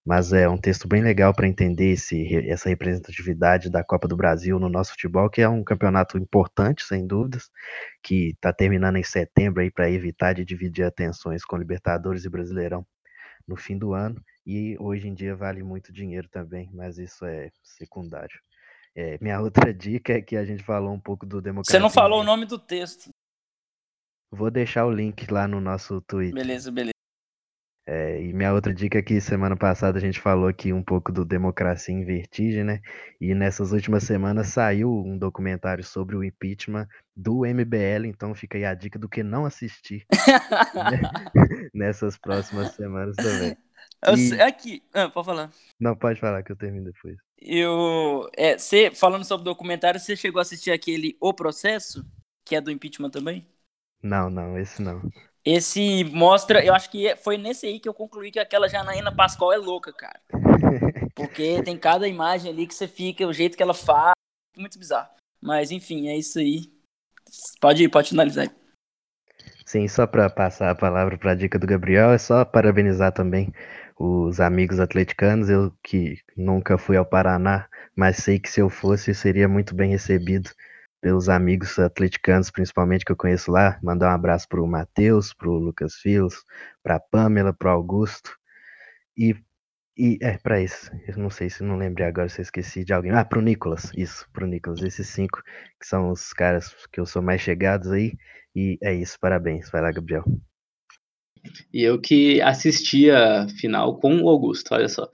Mas é um texto bem legal para entender esse, essa representatividade da Copa do Brasil no nosso futebol, que é um campeonato importante, sem dúvidas, que está terminando em setembro aí para evitar de dividir atenções com Libertadores e Brasileirão no fim do ano. E hoje em dia vale muito dinheiro também, mas isso é secundário. É, minha [LAUGHS] outra dica é que a gente falou um pouco do democracia. Você não falou o nome do texto. Vou deixar o link lá no nosso Twitter. Beleza, beleza. É, e minha outra dica é que semana passada a gente falou aqui um pouco do Democracia em Vertigem, né? E nessas últimas semanas saiu um documentário sobre o impeachment do MBL, então fica aí a dica do que não assistir né? [LAUGHS] nessas próximas semanas também. E... Aqui, ah, pode falar. Não, pode falar que eu termino depois. Eu, é, você, falando sobre o documentário, você chegou a assistir aquele O Processo, que é do impeachment também? Não, não, esse não. Esse mostra, eu acho que foi nesse aí que eu concluí que aquela Janaína Pascoal é louca, cara. [LAUGHS] Porque tem cada imagem ali que você fica, o jeito que ela faz, muito bizarro. Mas enfim, é isso aí. Pode ir, pode finalizar aí. Sim, só para passar a palavra para a dica do Gabriel, é só parabenizar também os amigos atleticanos. Eu que nunca fui ao Paraná, mas sei que se eu fosse seria muito bem recebido pelos amigos atleticanos, principalmente que eu conheço lá. Mandar um abraço pro Matheus, pro Lucas Filos, pra Pamela, pro Augusto. E, e é, para isso. Eu não sei se não lembrei agora se eu esqueci de alguém. Ah, pro Nicolas. Isso, pro Nicolas. Esses cinco que são os caras que eu sou mais chegados aí. E é isso, parabéns. Vai lá, Gabriel. E eu que assisti a final com o Augusto, olha só.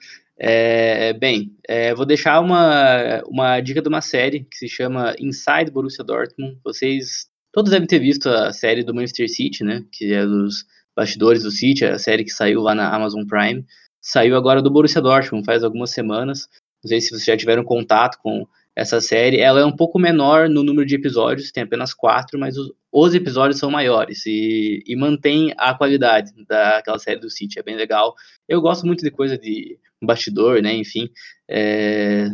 É, bem, é, vou deixar uma, uma dica de uma série que se chama Inside Borussia Dortmund. Vocês todos devem ter visto a série do Manchester City, né? Que é dos bastidores do City, a série que saiu lá na Amazon Prime. Saiu agora do Borussia Dortmund faz algumas semanas. Não sei se vocês já tiveram contato com essa série. Ela é um pouco menor no número de episódios, tem apenas quatro, mas os, os episódios são maiores e, e mantém a qualidade daquela série do City. É bem legal. Eu gosto muito de coisa de bastidor, né? Enfim, é,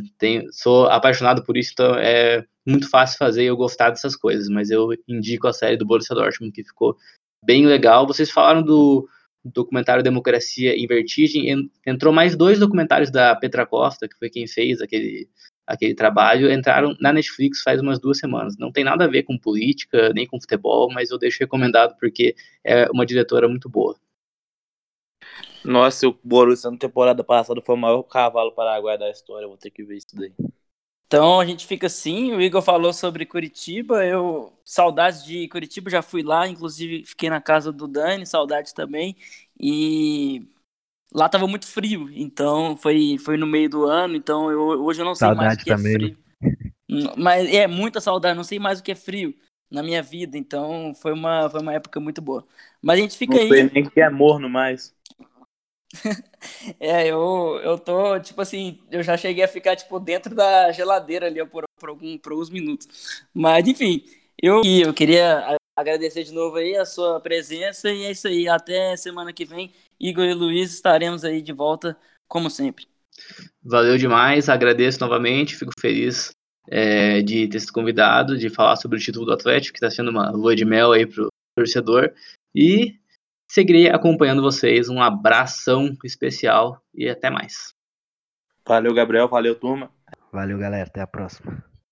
sou apaixonado por isso, então é muito fácil fazer eu gostar dessas coisas. Mas eu indico a série do Borussia Dortmund que ficou bem legal. Vocês falaram do documentário Democracia em Vertigem. Entrou mais dois documentários da Petra Costa, que foi quem fez aquele aquele trabalho, entraram na Netflix faz umas duas semanas. Não tem nada a ver com política, nem com futebol, mas eu deixo recomendado porque é uma diretora muito boa. Nossa, o Borussia na temporada passada foi o maior cavalo paraguai da história. Vou ter que ver isso daí. Então a gente fica assim. O Igor falou sobre Curitiba. Eu saudades de Curitiba, já fui lá, inclusive fiquei na casa do Dani, saudades também. E lá tava muito frio, então foi foi no meio do ano, então eu, hoje eu não sei saudade mais o que é também. é frio. Mas é muita saudade, não sei mais o que é frio na minha vida, então foi uma foi uma época muito boa. Mas a gente fica não aí. Não sei nem que é morno mais. [LAUGHS] é, eu, eu tô, tipo assim, eu já cheguei a ficar, tipo, dentro da geladeira ali por, por, algum, por alguns minutos. Mas, enfim, eu, eu queria agradecer de novo aí a sua presença e é isso aí. Até semana que vem, Igor e Luiz estaremos aí de volta, como sempre. Valeu demais, agradeço novamente, fico feliz é, de ter sido convidado, de falar sobre o título do Atlético, que está sendo uma lua de mel aí pro torcedor. E seguirei acompanhando vocês. Um abração especial e até mais. Valeu, Gabriel. Valeu, turma. Valeu, galera. Até a próxima.